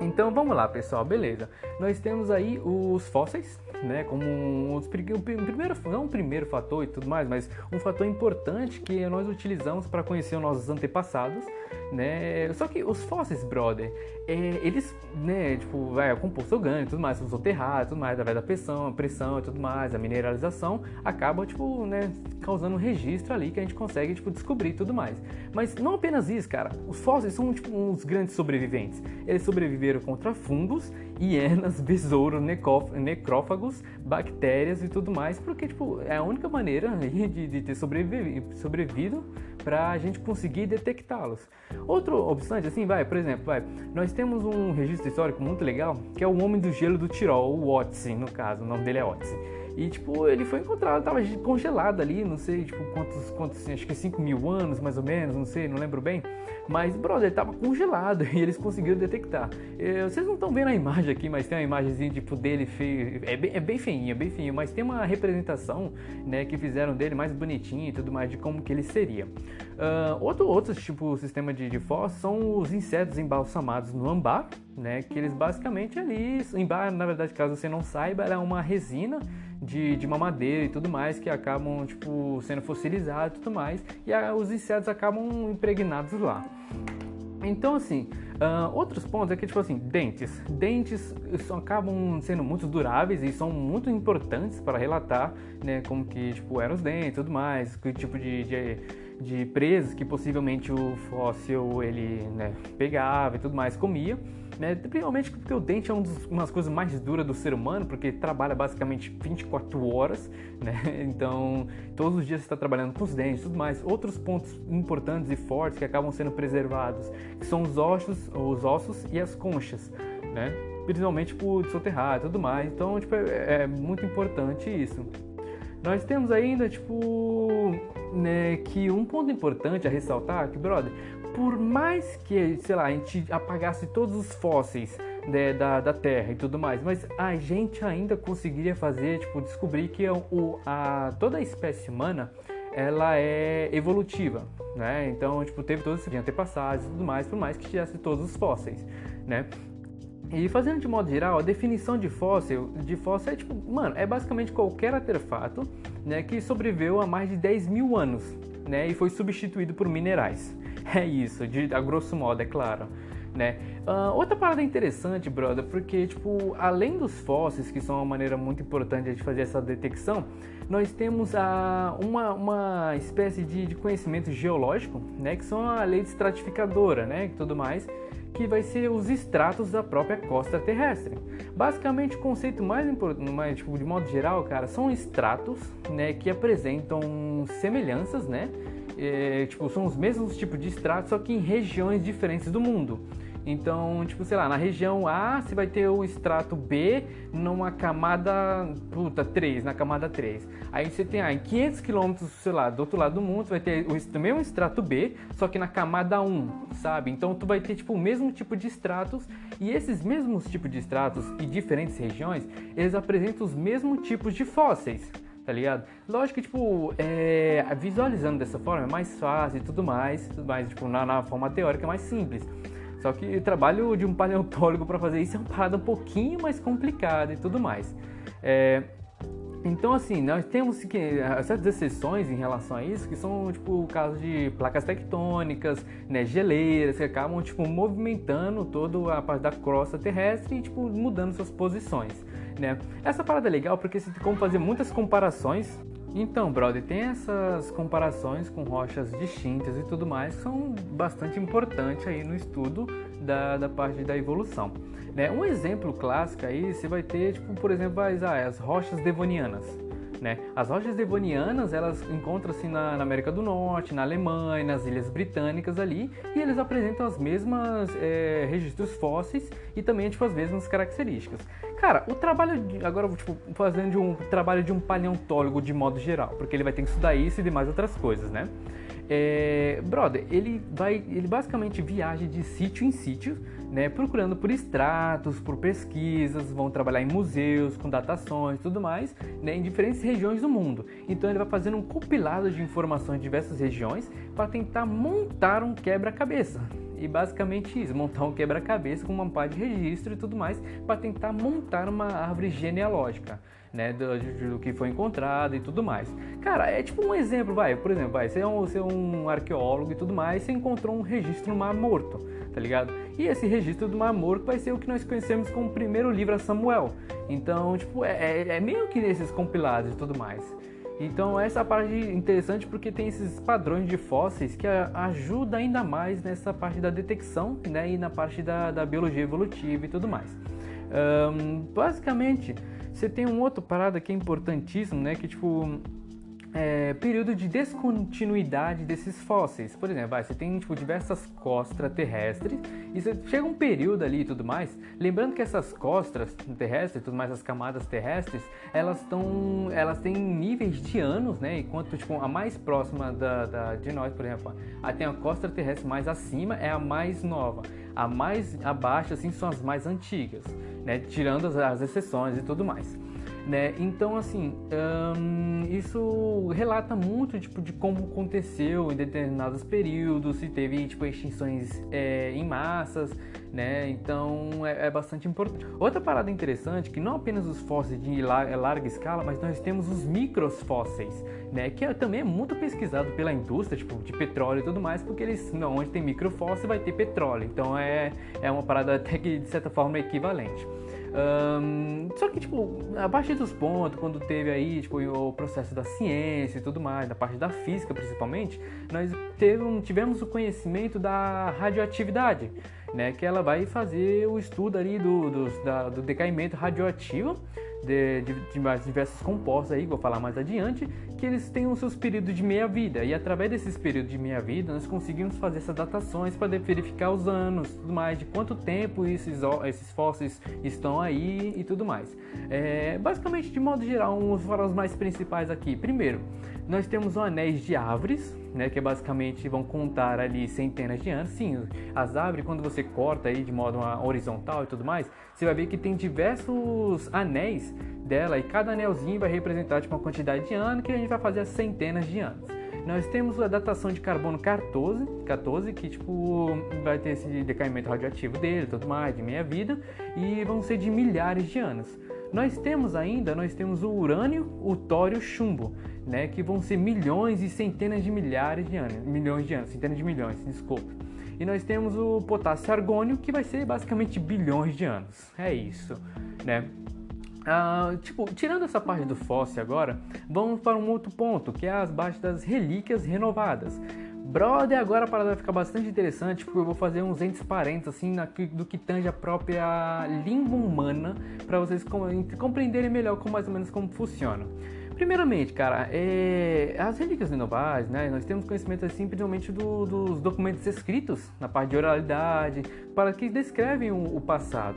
Então vamos lá, pessoal, beleza. Nós temos aí os fósseis, né, como um, primeiro, não um primeiro fator e tudo mais, mas um fator importante que nós utilizamos para conhecer os nossos antepassados, né? Só que os fósseis, brother, é, eles, né, tipo, vai, o composto orgânico e tudo mais, são soterrados, tudo mais, através da pressão, pressão e tudo mais, a mineralização acaba, tipo, né, causando um registro ali que a gente consegue, tipo, descobrir tudo mais. Mas não apenas isso, cara, os fósseis são, tipo, uns grandes sobreviventes. Eles sobreviveram contra fungos, hienas, (laughs) besouros, necrófagos, bactérias e tudo mais, porque, tipo, é a única maneira (laughs) de, de ter sobrevivido, sobrevivido para a gente conseguir detectá-los. Outro obstante, assim, vai, por exemplo, vai, nós temos um registro histórico muito legal, que é o Homem do Gelo do Tirol, o Otzi, no caso, o nome dele é Otzi. E, tipo, ele foi encontrado, tava congelado ali, não sei, tipo, quantos, quantos assim, acho que 5 mil anos, mais ou menos, não sei, não lembro bem. Mas, brother, ele tava congelado (laughs) e eles conseguiram detectar. Eu, vocês não estão vendo a imagem aqui, mas tem uma imagenzinha, tipo, dele feio. É bem, é bem feinha, bem feinho, mas tem uma representação, né, que fizeram dele mais bonitinho e tudo mais, de como que ele seria. Uh, outro, outro tipo sistema de, de fósseis são os insetos embalsamados no ambar, né, que eles basicamente ali, ambar, na verdade, caso você não saiba, é uma resina de, de uma madeira e tudo mais que acabam tipo sendo fossilizados e tudo mais e a, os insetos acabam impregnados lá. Então assim, uh, outros pontos é que tipo assim, dentes, dentes são, acabam sendo muito duráveis e são muito importantes para relatar, né, como que tipo eram os dentes e tudo mais, que tipo de, de de presas que possivelmente o fóssil ele né, pegava e tudo mais, comia. Né? Principalmente porque o dente é um uma das coisas mais duras do ser humano, porque trabalha basicamente 24 horas, (laughs) né? Então, todos os dias você está trabalhando com os dentes e tudo mais. Outros pontos importantes e fortes que acabam sendo preservados, que são os ossos, os ossos e as conchas, né? Principalmente por soterrar e tudo mais. Então, tipo, é, é muito importante isso. Nós temos ainda, tipo, né, que um ponto importante a ressaltar, que, brother, por mais que, sei lá, a gente apagasse todos os fósseis né, da, da Terra e tudo mais, mas a gente ainda conseguiria fazer, tipo, descobrir que o, a, toda a espécie humana, ela é evolutiva, né? Então, tipo, teve todos esses antepassados e tudo mais, por mais que tivesse todos os fósseis, né? E fazendo de modo geral, a definição de fóssil, de fóssil é tipo, mano, é basicamente qualquer artefato, né, que sobreviveu há mais de 10 mil anos, né, e foi substituído por minerais. (laughs) É isso, de, a grosso modo, é claro. Né? Uh, outra parada interessante, brother, porque tipo, além dos fósseis, que são uma maneira muito importante de fazer essa detecção, nós temos a, uma, uma espécie de, de conhecimento geológico, né, que são a lei de estratificadora, né, e tudo mais, que vai ser os estratos da própria costa terrestre. Basicamente, o conceito mais importante, mais, tipo, de modo geral, cara, são estratos, né, que apresentam semelhanças, né, é, tipo, são os mesmos tipos de estratos, só que em regiões diferentes do mundo. Então, tipo, sei lá, na região A você vai ter o extrato B numa camada, puta, 3, na camada 3. Aí você tem, ah, em 500 quilômetros, sei lá, do outro lado do mundo, vai ter o mesmo extrato B, só que na camada 1, sabe? Então tu vai ter, tipo, o mesmo tipo de estratos e esses mesmos tipos de estratos e diferentes regiões, eles apresentam os mesmos tipos de fósseis tá ligado? Lógico que, tipo, é, visualizando dessa forma é mais fácil e tudo mais, tudo mais, tipo, na, na forma teórica é mais simples. Só que o trabalho de um paleontólogo para fazer isso é uma parada um pouquinho mais complicada e tudo mais. É, então, assim, nós temos que certas exceções em relação a isso, que são, tipo, o caso de placas tectônicas, né, geleiras, que acabam, tipo, movimentando toda a parte da crosta terrestre e, tipo, mudando suas posições, né. Essa parada é legal porque você tem como fazer muitas comparações então, brother, tem essas comparações com rochas distintas e tudo mais que são bastante importantes aí no estudo da, da parte da evolução. Né? Um exemplo clássico aí você vai ter, tipo, por exemplo, as, ah, as rochas devonianas. Né? As rochas devonianas elas encontram-se na, na, América do Norte, na Alemanha, nas Ilhas Britânicas ali, e eles apresentam as mesmas é, registros fósseis e também tipo, as mesmas características. Cara, o trabalho de, agora tipo fazendo de um trabalho de um paleontólogo de modo geral, porque ele vai ter que estudar isso e demais outras coisas, né? É, brother, ele vai, ele basicamente viaja de sítio em sítio, né, procurando por extratos, por pesquisas, vão trabalhar em museus, com datações, tudo mais, né, em diferentes regiões do mundo. Então ele vai fazendo um compilado de informações de diversas regiões para tentar montar um quebra-cabeça. E basicamente isso, montar um quebra-cabeça com uma pá de registro e tudo mais para tentar montar uma árvore genealógica né, do, do, que foi encontrado e tudo mais. Cara, é tipo um exemplo, vai, por exemplo, vai, você é, um, você é um arqueólogo e tudo mais, você encontrou um registro no Mar Morto, tá ligado? E esse registro do Mar Morto vai ser o que nós conhecemos como o primeiro livro a Samuel. Então, tipo, é, é, é meio que nesses compilados e tudo mais. Então essa parte interessante porque tem esses padrões de fósseis que ajuda ainda mais nessa parte da detecção né, e na parte da, da biologia evolutiva e tudo mais. Um, basicamente, você tem um outro parada que é importantíssimo, né? Que tipo é, período de descontinuidade desses fósseis. Por exemplo, você tem tipo, diversas costras terrestres e você chega um período ali e tudo mais. Lembrando que essas costras terrestres, tudo mais as camadas terrestres, elas estão, elas têm níveis de anos, né? Enquanto tipo, a mais próxima da, da, de nós, por exemplo, a tem a costra terrestre mais acima é a mais nova. A mais abaixo assim são as mais antigas, né? Tirando as, as exceções e tudo mais. Né? Então, assim, hum, isso relata muito tipo, de como aconteceu em determinados períodos, se teve tipo, extinções é, em massas, né? Então é, é, bastante importante. Outra parada interessante que não apenas os fósseis de larga, larga escala, mas nós temos os microfósseis, né? Que é, também é muito pesquisado pela indústria, tipo de petróleo e tudo mais, porque eles, não, onde tem microfóssil vai ter petróleo. Então é, é uma parada (laughs) até que de certa forma é equivalente. Um, só que, tipo, a partir dos pontos, quando teve aí, tipo, o processo da ciência e tudo mais, da parte da física principalmente, nós teve, tivemos o conhecimento da radioatividade, né? Que ela vai fazer o estudo ali do, do, da, do decaimento radioativo de, de, de diversos compostos aí, vou falar mais adiante, que eles têm os seus períodos de meia-vida. E através desses períodos de meia-vida, nós conseguimos fazer essas datações para verificar os anos, tudo mais, de quanto tempo esses, esses fósseis estão aí e tudo mais. É, basicamente, de modo geral, falar os mais principais aqui. Primeiro, nós temos o anéis de árvores, né, que basicamente vão contar ali centenas de anos. Sim, as árvores, quando você corta aí de modo horizontal e tudo mais, você vai ver que tem diversos anéis dela e cada anelzinho vai representar tipo, uma quantidade de anos que a gente vai fazer centenas de anos. Nós temos a datação de carbono 14, 14 que tipo vai ter esse decaimento radioativo dele, tudo mais, de meia vida, e vão ser de milhares de anos. Nós temos ainda, nós temos o urânio, o tório, o chumbo, né, que vão ser milhões e centenas de milhares de anos, milhões de anos, centenas de milhões, desculpa. E nós temos o potássio argônio, que vai ser basicamente bilhões de anos. É isso, né? Ah, tipo, tirando essa parte do fóssil agora, vamos para um outro ponto, que é as baixas das relíquias renovadas. Brother, agora a parada vai ficar bastante interessante porque eu vou fazer uns entes parentes assim do que tange a própria língua humana para vocês compreenderem melhor como mais ou menos como funciona. Primeiramente, cara, é, as relíquias renováveis, né? Nós temos conhecimento assim, principalmente do, dos documentos escritos na parte de oralidade, para que descrevem o, o passado,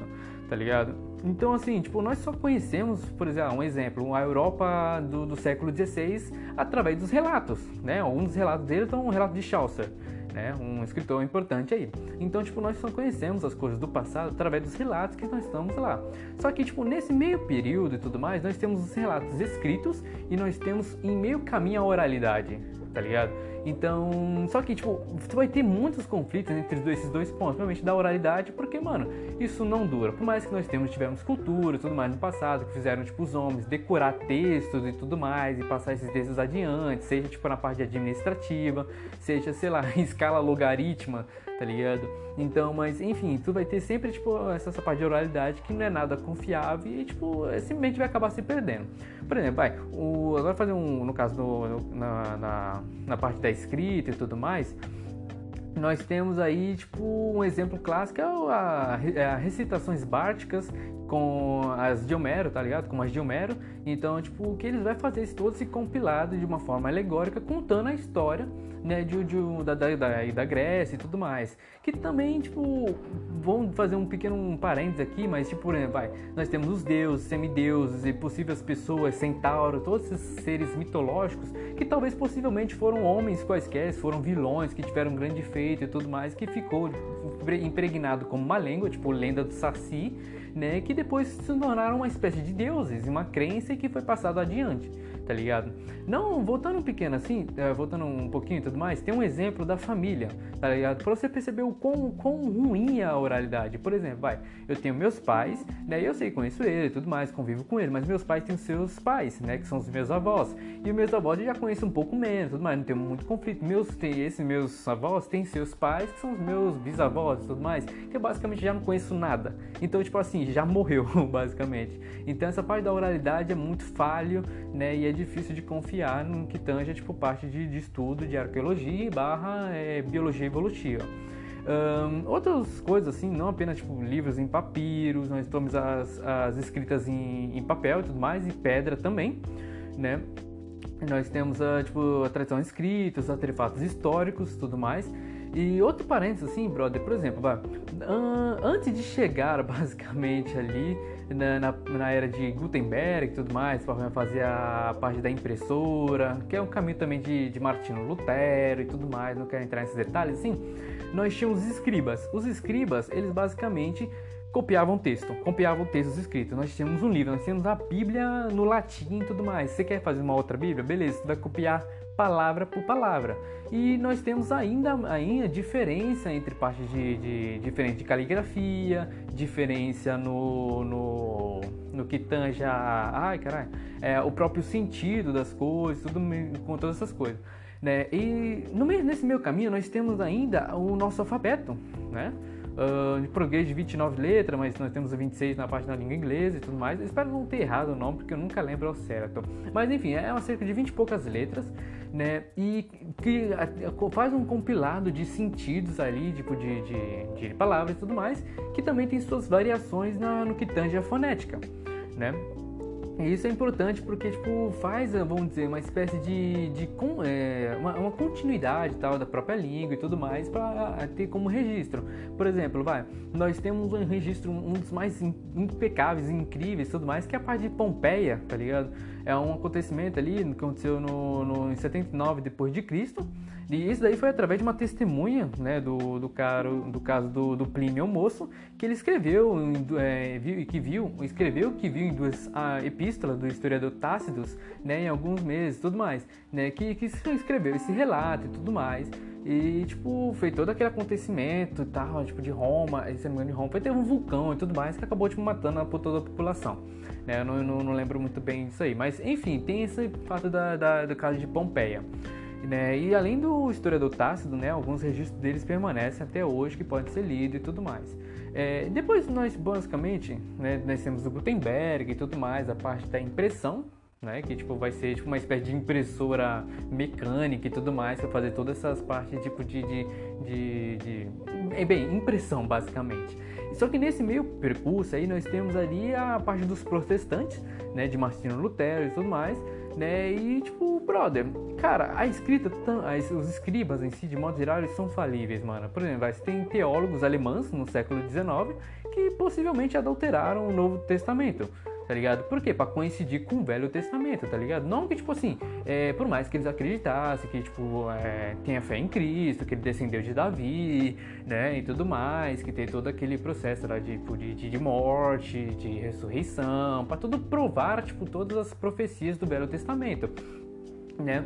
tá ligado? Então, assim, tipo, nós só conhecemos, por exemplo, um exemplo, a Europa do, do século XVI através dos relatos, né? Um dos relatos deles é um relato de Chaucer, né? Um escritor importante aí. Então, tipo, nós só conhecemos as coisas do passado através dos relatos que nós estamos lá. Só que, tipo, nesse meio período e tudo mais, nós temos os relatos escritos e nós temos em meio caminho a oralidade. Tá ligado? Então, só que, tipo, você vai ter muitos conflitos entre esses dois pontos, principalmente da oralidade, porque, mano, isso não dura. Por mais que nós temos, tivemos cultura e tudo mais no passado, que fizeram, tipo, os homens decorar textos e tudo mais, e passar esses textos adiante, seja, tipo, na parte administrativa, seja, sei lá, (laughs) em escala logarítmica, tá ligado? Então, mas, enfim, tu vai ter sempre, tipo, essa, essa parte de oralidade que não é nada confiável e, tipo, simplesmente vai acabar se perdendo. Por exemplo, vai, o, agora fazer um, no caso, do, na, na, na parte da escrita e tudo mais, nós temos aí, tipo, um exemplo clássico é a, a recitações bárticas com as de Homero, tá ligado? Com as de Homero. Então, tipo, o que eles vai fazer isso todo se compilado de uma forma alegórica, contando a história, né, de, de da, da, da, da Grécia e tudo mais. Que também, tipo, vamos fazer um pequeno um parênteses aqui, mas, tipo, por exemplo, vai, nós temos os deuses, semideuses e possíveis pessoas, centauro, todos esses seres mitológicos que talvez possivelmente foram homens quaisquer, foram vilões que tiveram grande feito e tudo mais, que ficou impregnado como uma língua, tipo lenda do Saci, né, que depois se tornaram uma espécie de deuses, uma crença que foi passada adiante, tá ligado? Não, voltando um pequeno assim, é, voltando um pouquinho e tudo mais, tem um exemplo da família, tá ligado? Pra você perceber o quão, quão ruim é a oralidade. Por exemplo, vai, eu tenho meus pais, né, eu sei, conheço ele e tudo mais, convivo com ele, mas meus pais têm os seus pais, né, que são os meus avós, e os meus avós eu já conheço um pouco menos, tudo mais, não tem muito conflito. Meus, tem, esses meus avós têm seus pais, que são os meus bisavós e tudo mais, que eu basicamente já não conheço nada. Então, tipo assim, já (laughs) morreu, basicamente. Então essa parte da oralidade é muito falho, né? E é difícil de confiar no que tange, tipo, parte de, de estudo de arqueologia barra é, biologia evolutiva. Um, outras coisas assim, não apenas tipo livros em papiros, nós temos as, as escritas em, em papel e tudo mais, e pedra também, né? Nós temos a, tipo, a tradição escrita, os artefatos históricos tudo mais. E outro parênteses assim, brother, por exemplo, antes de chegar (laughs) basicamente ali na, na, na, era de Gutenberg e tudo mais, para fazer a parte da impressora, que é um caminho também de, de Martino Lutero e tudo mais, não quero entrar nesses detalhes assim, nós tínhamos os escribas. Os escribas, eles basicamente copiavam texto, copiavam textos escritos. Nós tínhamos um livro, nós tínhamos a Bíblia no latim e tudo mais. Você quer fazer uma outra Bíblia? Beleza, você vai copiar palavra por palavra. E nós temos ainda, ainda diferença entre partes de, de diferente de caligrafia, diferença no, no, no que tange a, ai caralho, é, o próprio sentido das coisas, tudo com todas essas coisas. Né? E no nesse meio caminho nós temos ainda o nosso alfabeto, né? Uh, português de 29 letras, mas nós temos 26 na parte da língua inglesa e tudo mais. Eu espero não ter errado o nome, porque eu nunca lembro ao certo. Mas enfim, é uma cerca de 20 e poucas letras, né? E que faz um compilado de sentidos ali, tipo de, de, de palavras e tudo mais, que também tem suas variações na, no que tange a fonética, né? Isso é importante porque tipo, faz, vamos dizer, uma espécie de, de é, uma, uma, continuidade tal da própria língua e tudo mais para ter como registro. Por exemplo, vai, nós temos um registro, um dos mais impecáveis, incríveis tudo mais, que é a parte de Pompeia, tá ligado? É um acontecimento ali que aconteceu no, no, em 79 depois de Cristo e isso daí foi através de uma testemunha, né, do, do, caro, do caso do, do Plínio Moço, que ele escreveu, é, que viu, escreveu que viu em duas a epístola do historiador Tácidos, né, em alguns meses, tudo mais, né, que, que escreveu esse relato e tudo mais. E, tipo, foi todo aquele acontecimento e tal, tipo, de Roma, se não de Roma, foi ter um vulcão e tudo mais que acabou, tipo, matando toda a população. Né? Eu não, não, não lembro muito bem disso aí. Mas, enfim, tem esse fato da, da, do caso de Pompeia. Né? E além do historiador Tácito, né, alguns registros deles permanecem até hoje que podem ser lidos e tudo mais. É, depois nós basicamente né, nós temos o Gutenberg e tudo mais, a parte da impressão, né, que tipo vai ser tipo uma espécie de impressora mecânica e tudo mais para fazer todas essas partes tipo de, de, de, de é, bem impressão basicamente. Só que nesse meio percurso aí nós temos ali a parte dos protestantes, né, de Martinho Lutero e tudo mais né? E tipo, brother, cara, a escrita, os escribas em si, de modo geral, eles são falíveis, mano. Por exemplo, você tem teólogos alemães no século XIX que possivelmente adulteraram o Novo Testamento tá ligado? Por quê? Pra coincidir com o Velho Testamento, tá ligado? Não que, tipo assim, é, por mais que eles acreditassem que, tipo, é, tenha fé em Cristo, que ele descendeu de Davi, né, e tudo mais, que tem todo aquele processo lá de, tipo, de, de morte, de ressurreição, para tudo provar, tipo, todas as profecias do Velho Testamento, né?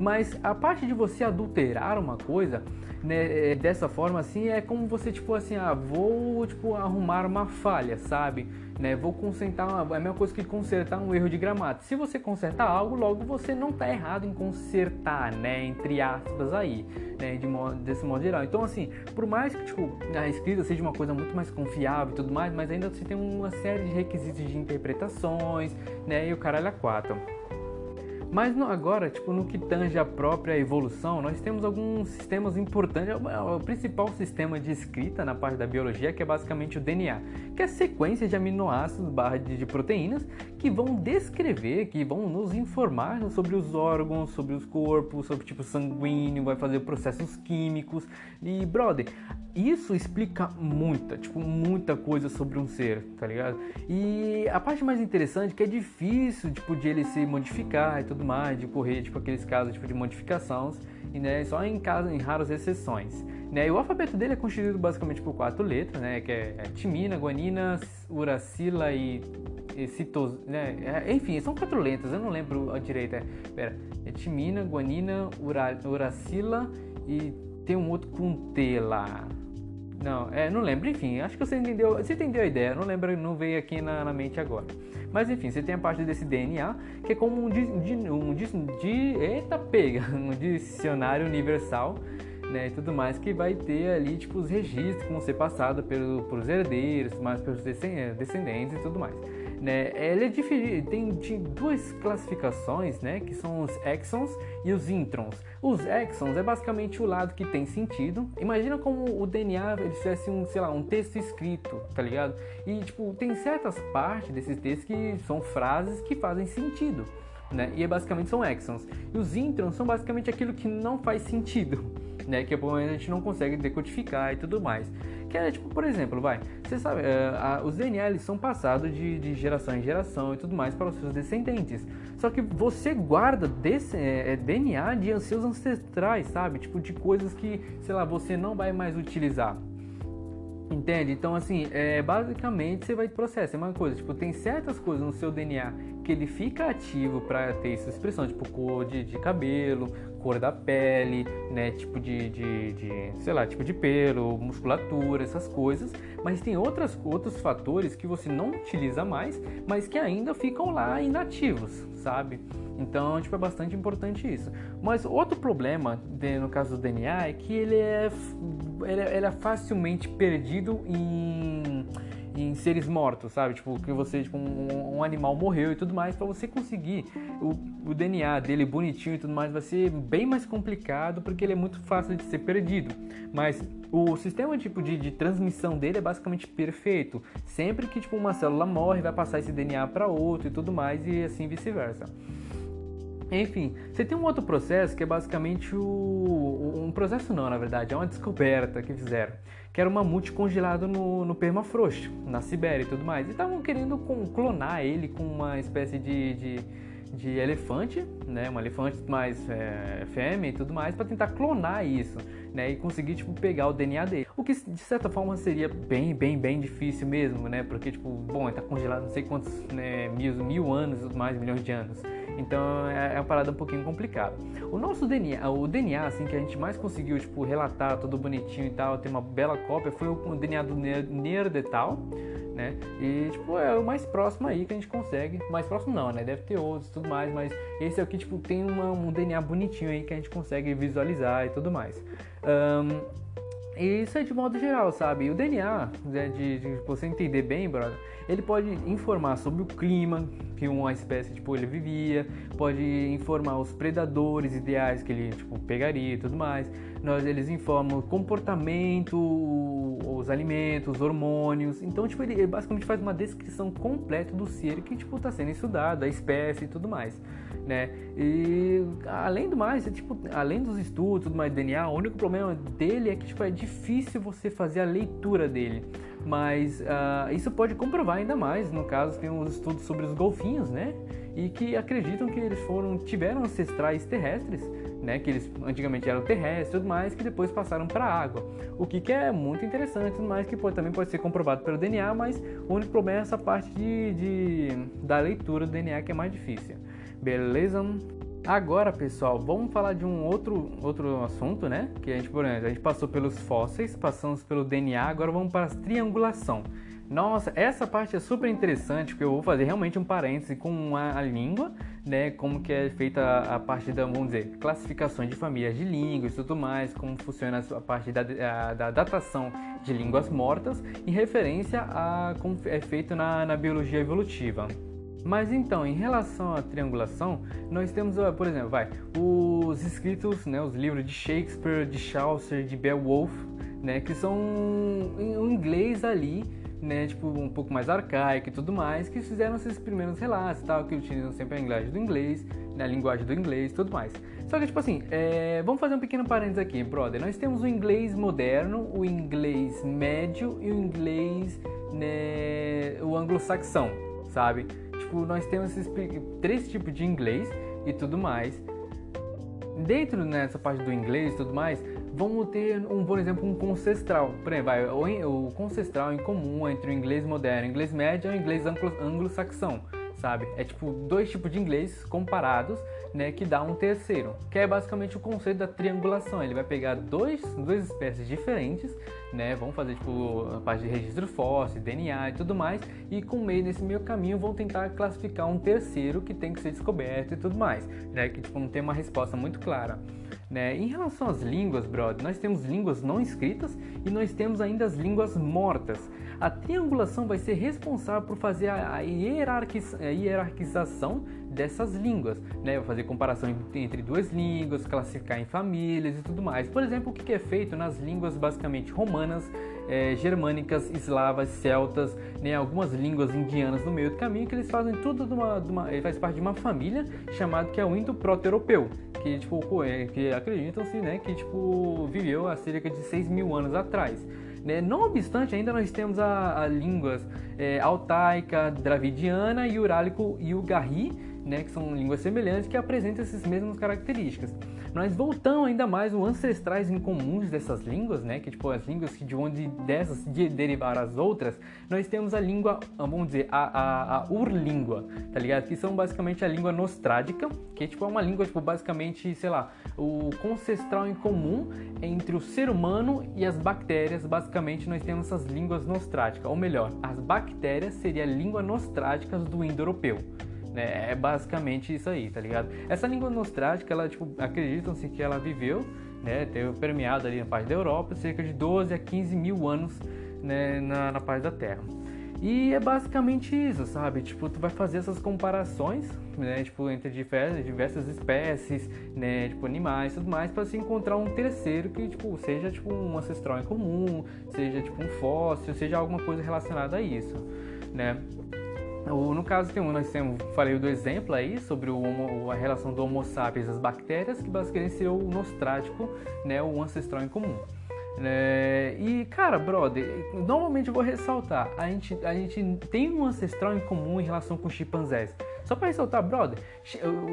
Mas a parte de você adulterar uma coisa, né, é, dessa forma assim, é como você tipo assim, ah, vou tipo arrumar uma falha, sabe? Né, vou consertar, uma, é a mesma coisa que consertar um erro de gramática. Se você consertar algo, logo você não está errado em consertar, né, entre aspas aí, né, de modo, desse modo geral. Então assim, por mais que tipo a escrita seja uma coisa muito mais confiável e tudo mais, mas ainda você tem uma série de requisitos de interpretações, né, e o caralho a quatro. Mas no, agora, tipo, no que tange a própria evolução, nós temos alguns sistemas importantes. O, é o principal sistema de escrita na parte da biologia, que é basicamente o DNA, que é a sequência de aminoácidos barra de, de proteínas que vão descrever, que vão nos informar sobre os órgãos, sobre os corpos, sobre o tipo sanguíneo, vai fazer processos químicos. E, brother, isso explica muita, tipo, muita coisa sobre um ser, tá ligado? E a parte mais interessante é que é difícil, tipo, de ele se modificar e tudo mais, de correr, tipo, aqueles casos, tipo, de modificações, e, né, só em casos, em raras exceções. Né? E o alfabeto dele é constituído basicamente por quatro letras, né? Que é, é timina, guanina, uracila e, e citos, né? É, enfim, são quatro letras, eu não lembro a direita. É, pera, é timina, guanina, ura, uracila e tem um outro com T lá. Não, é, não lembro, enfim, acho que você entendeu, você entendeu a ideia, não lembro, não veio aqui na, na mente agora. Mas enfim, você tem a parte desse DNA, que é como um, di, um, di, eita pega, (laughs) um dicionário universal, né, e tudo mais, que vai ter ali, tipo, os registros que vão ser passados pelo, pelos herdeiros, mais pelos descendentes e tudo mais. Né? Ele é diferente, tem, tem duas classificações, né? Que são os exons e os introns. Os exons é basicamente o lado que tem sentido. Imagina como o DNA ele tivesse um, sei lá, um texto escrito, tá ligado? E tipo, tem certas partes desses textos que são frases que fazem sentido. Né? E é basicamente são exons. E os introns são basicamente aquilo que não faz sentido, (laughs) né? Que a gente não consegue decodificar e tudo mais. Que é tipo, por exemplo, vai, você sabe, uh, os DNA eles são passados de, de, geração em geração e tudo mais para os seus descendentes. Só que você guarda desse, é, é DNA de seus ancestrais, sabe? Tipo, de coisas que, sei lá, você não vai mais utilizar. Entende? Então, assim, é, basicamente você vai processo. É uma coisa, tipo, tem certas coisas no seu DNA que ele fica ativo para ter essa expressão, tipo cor de, de, cabelo, cor da pele, né, tipo de, de, de, sei lá, tipo de pelo, musculatura, essas coisas. Mas tem outras, outros fatores que você não utiliza mais, mas que ainda ficam lá inativos, sabe? Então, tipo, é bastante importante isso. Mas outro problema, no caso do DNA, é que ele é, ele é, ele é facilmente perdido em em seres mortos, sabe? Tipo, que você, tipo, um, um animal morreu e tudo mais, para você conseguir o, o, DNA dele bonitinho e tudo mais, vai ser bem mais complicado porque ele é muito fácil de ser perdido. Mas o sistema tipo de, de transmissão dele é basicamente perfeito. Sempre que tipo uma célula morre, vai passar esse DNA para outro e tudo mais e assim vice-versa. Enfim, você tem um outro processo que é basicamente o, um processo não, na verdade, é uma descoberta que fizeram, que era um mamute congelado no, no permafrost, na Sibéria e tudo mais. E estavam querendo clonar ele com uma espécie de, de, de elefante, né, um elefante mais é, fêmea e tudo mais, para tentar clonar isso, né, e conseguir tipo pegar o DNA dele. O que de certa forma seria bem, bem, bem difícil mesmo, né, porque tipo, bom, ele tá congelado não sei quantos né, mil, mil anos, mais milhões de anos. Então é, é uma parada um pouquinho complicada. O nosso DNA, o DNA assim que a gente mais conseguiu tipo relatar tudo bonitinho e tal, ter uma bela cópia foi o DNA do Neandertal, né? E tipo é o mais próximo aí que a gente consegue. Mais próximo não, né? Deve ter outros, tudo mais, mas esse é o que tipo tem uma, um DNA bonitinho aí que a gente consegue visualizar e tudo mais. Um, e isso é de modo geral, sabe? E o DNA, né, de, de, você entender bem, brother, ele pode informar sobre o clima que uma espécie tipo ele vivia, pode informar os predadores ideais que ele tipo pegaria e tudo mais. Nós eles informam o comportamento, os alimentos, os hormônios. Então tipo ele, ele basicamente faz uma descrição completa do ser que tipo está sendo estudado, da espécie e tudo mais né? E além do mais, é, tipo, além dos estudos, tudo mais DNA, o único problema dele é que tipo, é difícil você fazer a leitura dele. Mas uh, isso pode comprovar ainda mais, no caso tem uns estudos sobre os golfinhos, né? E que acreditam que eles foram tiveram ancestrais terrestres, né? Que eles antigamente eram terrestres, tudo mais, que depois passaram para a água. O que, que, é muito interessante, tudo mais que pode, também pode ser comprovado pelo DNA, mas o único problema é essa parte de, de da leitura do DNA que é mais difícil. Beleza? Agora, pessoal, vamos falar de um outro, outro assunto, né? Que a gente, por exemplo, a gente passou pelos fósseis, passamos pelo DNA, agora vamos para a triangulação. Nossa, essa parte é super interessante, porque eu vou fazer realmente um parêntese com a, a língua, né? Como que é feita a, parte da, vamos dizer, classificações de famílias de línguas e tudo mais, como funciona a parte da, a, da datação de línguas mortas, em referência a como é feito na, na biologia evolutiva. Mas então, em relação à triangulação, nós temos, por exemplo, vai, os escritos, né, os livros de Shakespeare, de Chaucer, de Beowulf, né, que são em inglês ali, né, tipo, um pouco mais arcaico e tudo mais, que fizeram esses primeiros relatos, tal, que utilizam sempre a linguagem do inglês, né, a linguagem do inglês e tudo mais. Só que, tipo assim, é, vamos fazer um pequeno parênteses aqui, brother. Nós temos o inglês moderno, o inglês médio e o inglês, né, o anglo-saxão, sabe? Tipo, nós temos esses três tipos de inglês e tudo mais. Dentro nessa parte do inglês e tudo mais, vamos ter, um, por exemplo, um concestral. Por exemplo, o concestral em comum entre o inglês moderno, o inglês médio e o inglês anglo-saxão, sabe? É tipo dois tipos de inglês comparados, né, que dá um terceiro, que é basicamente o conceito da triangulação. Ele vai pegar dois, duas espécies diferentes, né, vão fazer tipo a parte de registro fóssil, DNA e tudo mais, e com meio nesse meio caminho vão tentar classificar um terceiro que tem que ser descoberto e tudo mais, né, que tipo não tem uma resposta muito clara. Né? Em relação às línguas, brother, nós temos línguas não escritas e nós temos ainda as línguas mortas. A triangulação vai ser responsável por fazer a, hierarquização dessas línguas, né? Vai fazer comparação entre duas línguas, classificar em famílias e tudo mais. Por exemplo, o que é feito nas línguas basicamente romanas, é, germânicas, eslavas, celtas, né? algumas línguas indianas no meio do caminho, que eles fazem tudo de uma, de uma faz parte de uma família chamada que é o Indo-Proto-Europeu que tipo é, que acreditam-se né que tipo viveu há cerca de 6 mil anos atrás né? não obstante ainda nós temos a, a línguas é, altaica dravidiana e urálico e o garri né, que são línguas semelhantes que apresentam essas mesmas características. Nós voltamos ainda mais os ancestrais incomuns dessas línguas, né, que tipo as línguas que de onde dessas de derivaram as outras, nós temos a língua, vamos dizer, a, a, a urlíngua, tá ligado? Que são basicamente a língua nostrádica, que tipo é uma língua tipo basicamente, sei lá, o concestral em comum entre o ser humano e as bactérias. Basicamente nós temos essas línguas nostráticas, ou melhor, as bactérias seria a língua nostráticas do indo-europeu. É, é basicamente isso aí, tá ligado? Essa língua nostrática, ela, tipo, acreditam-se que ela viveu, né, teve permeado ali na parte da Europa, cerca de 12 a 15 mil anos né, na, na parte da Terra. E é basicamente isso, sabe? Tipo, tu vai fazer essas comparações, né? Tipo, entre diversas, diversas espécies, né? Tipo, animais e tudo mais, para se encontrar um terceiro que, tipo, seja, tipo, um ancestral em comum, seja, tipo, um fóssil, seja alguma coisa relacionada a isso, né? No caso, tem nós temos, falei do exemplo aí sobre homo, a relação do Homo sapiens às bactérias, que basicamente seria o nostrático, né, o ancestral em comum. É, e cara, brother, normalmente eu vou ressaltar, a gente, a gente tem um ancestral em comum em relação com chimpanzés. Só para ressaltar, brother,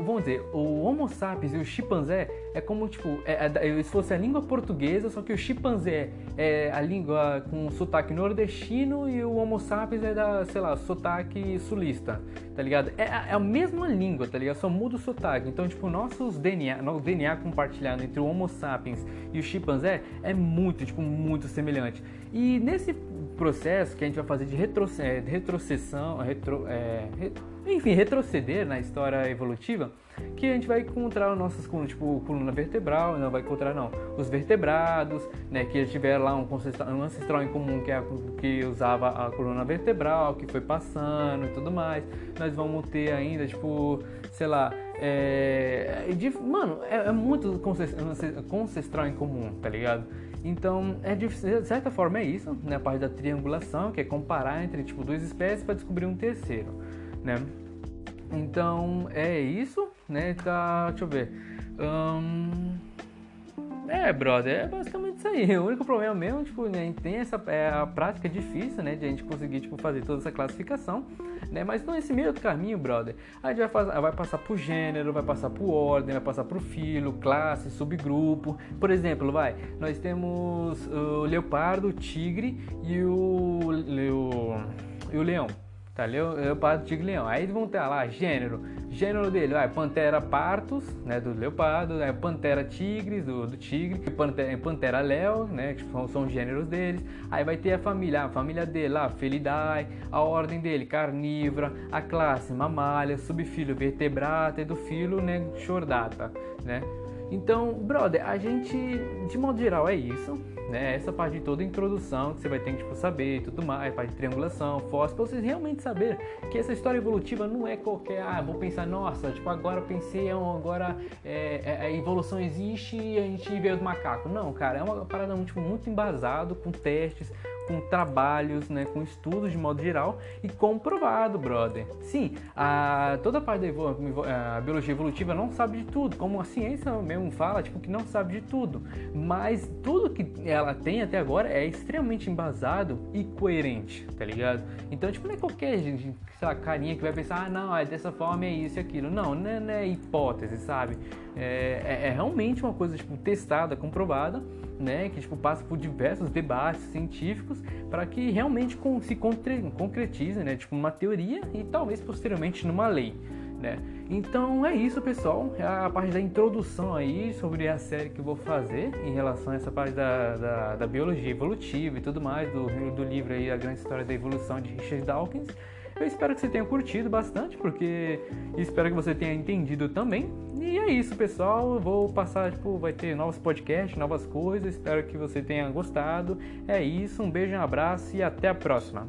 vamos dizer, o Homo sapiens e o chimpanzé é como, tipo, é, é, se fosse a língua portuguesa, só que o chimpanzé é a língua com sotaque nordestino e o Homo sapiens é da, sei lá, sotaque sulista, tá ligado? É, é a mesma língua, tá ligado? Só muda o sotaque. Então, tipo, nossos DNA, nosso DNA compartilhado entre o Homo sapiens e o chimpanzé é muito, tipo, muito semelhante. E nesse processo que a gente vai fazer de retrocessão, retro, é, enfim, retroceder na história evolutiva, que a gente vai encontrar os nossos tipo coluna vertebral, não vai encontrar não, os vertebrados, né, que tiveram lá um ancestral, um ancestral em comum que, é, que usava a coluna vertebral, que foi passando e tudo mais. Nós vamos ter ainda, tipo, sei lá, é, de, mano, é, é muito ancestral em comum, tá ligado? Então, é de certa forma é isso, né? A parte da triangulação, que é comparar entre tipo duas espécies para descobrir um terceiro, né? Então, é isso, né? Tá, deixa eu ver. É, brother, é basicamente isso aí. (laughs) O único problema mesmo, tipo, né, tem essa é a prática difícil, né, de a gente conseguir, tipo, fazer toda essa classificação, né? Mas nesse meio do caminho, brother, a gente vai, vai passar por gênero, vai passar por ordem, vai passar por filo, classe, subgrupo. Por exemplo, vai, nós temos o leopardo, o tigre e o, o, e o leão Tá, leopardo, tigre, leão. Aí vão ter lá gênero. Gênero dele, vai, pantera partus, né, do leopardo, né, pantera tigres, do, do tigre, pantera, pantera léo, né, que são, são gêneros deles. Aí vai ter a família, a família dele lá, Felidae, a ordem dele, carnívora, a classe, mamália, subfilo, vertebrata e do filo, né, chordata, né. Então, brother, a gente, de modo geral, é isso né? Essa parte de toda a introdução que você vai ter que tipo, saber tudo mais, parte de triangulação, fósforo, pra vocês realmente saberem que essa história evolutiva não é qualquer, ah, vou pensar, nossa, tipo, agora pensei, agora é, é, a evolução existe e a gente veio do macaco. Não, cara, é uma parada tipo, muito embasado, com testes, com trabalhos, né, com estudos de modo geral e comprovado, brother. Sim, a, toda a parte da a biologia evolutiva não sabe de tudo, como a ciência mesmo fala, tipo, que não sabe de tudo. Mas tudo que ela tem até agora é extremamente embasado e coerente, tá ligado? Então, tipo, não é qualquer gente, sei lá, carinha que vai pensar, ah, não, é dessa forma, é isso e aquilo. Não, não é, não é hipótese, sabe? É, é, é realmente uma coisa, tipo, testada, comprovada né, que tipo, passa por diversos debates científicos para que realmente se concretize, né, tipo, uma teoria e talvez posteriormente numa lei. Né? Então é isso, pessoal. É a parte da introdução aí sobre a série que eu vou fazer em relação a essa parte da, da, da biologia evolutiva e tudo mais, do, do livro aí A Grande História da Evolução de Richard Dawkins. Eu espero que você tenha curtido bastante, porque espero que você tenha entendido também. E é isso, pessoal. Eu vou passar, tipo, vai ter novos podcasts, novas coisas. Espero que você tenha gostado. É isso, um beijo, um abraço e até a próxima.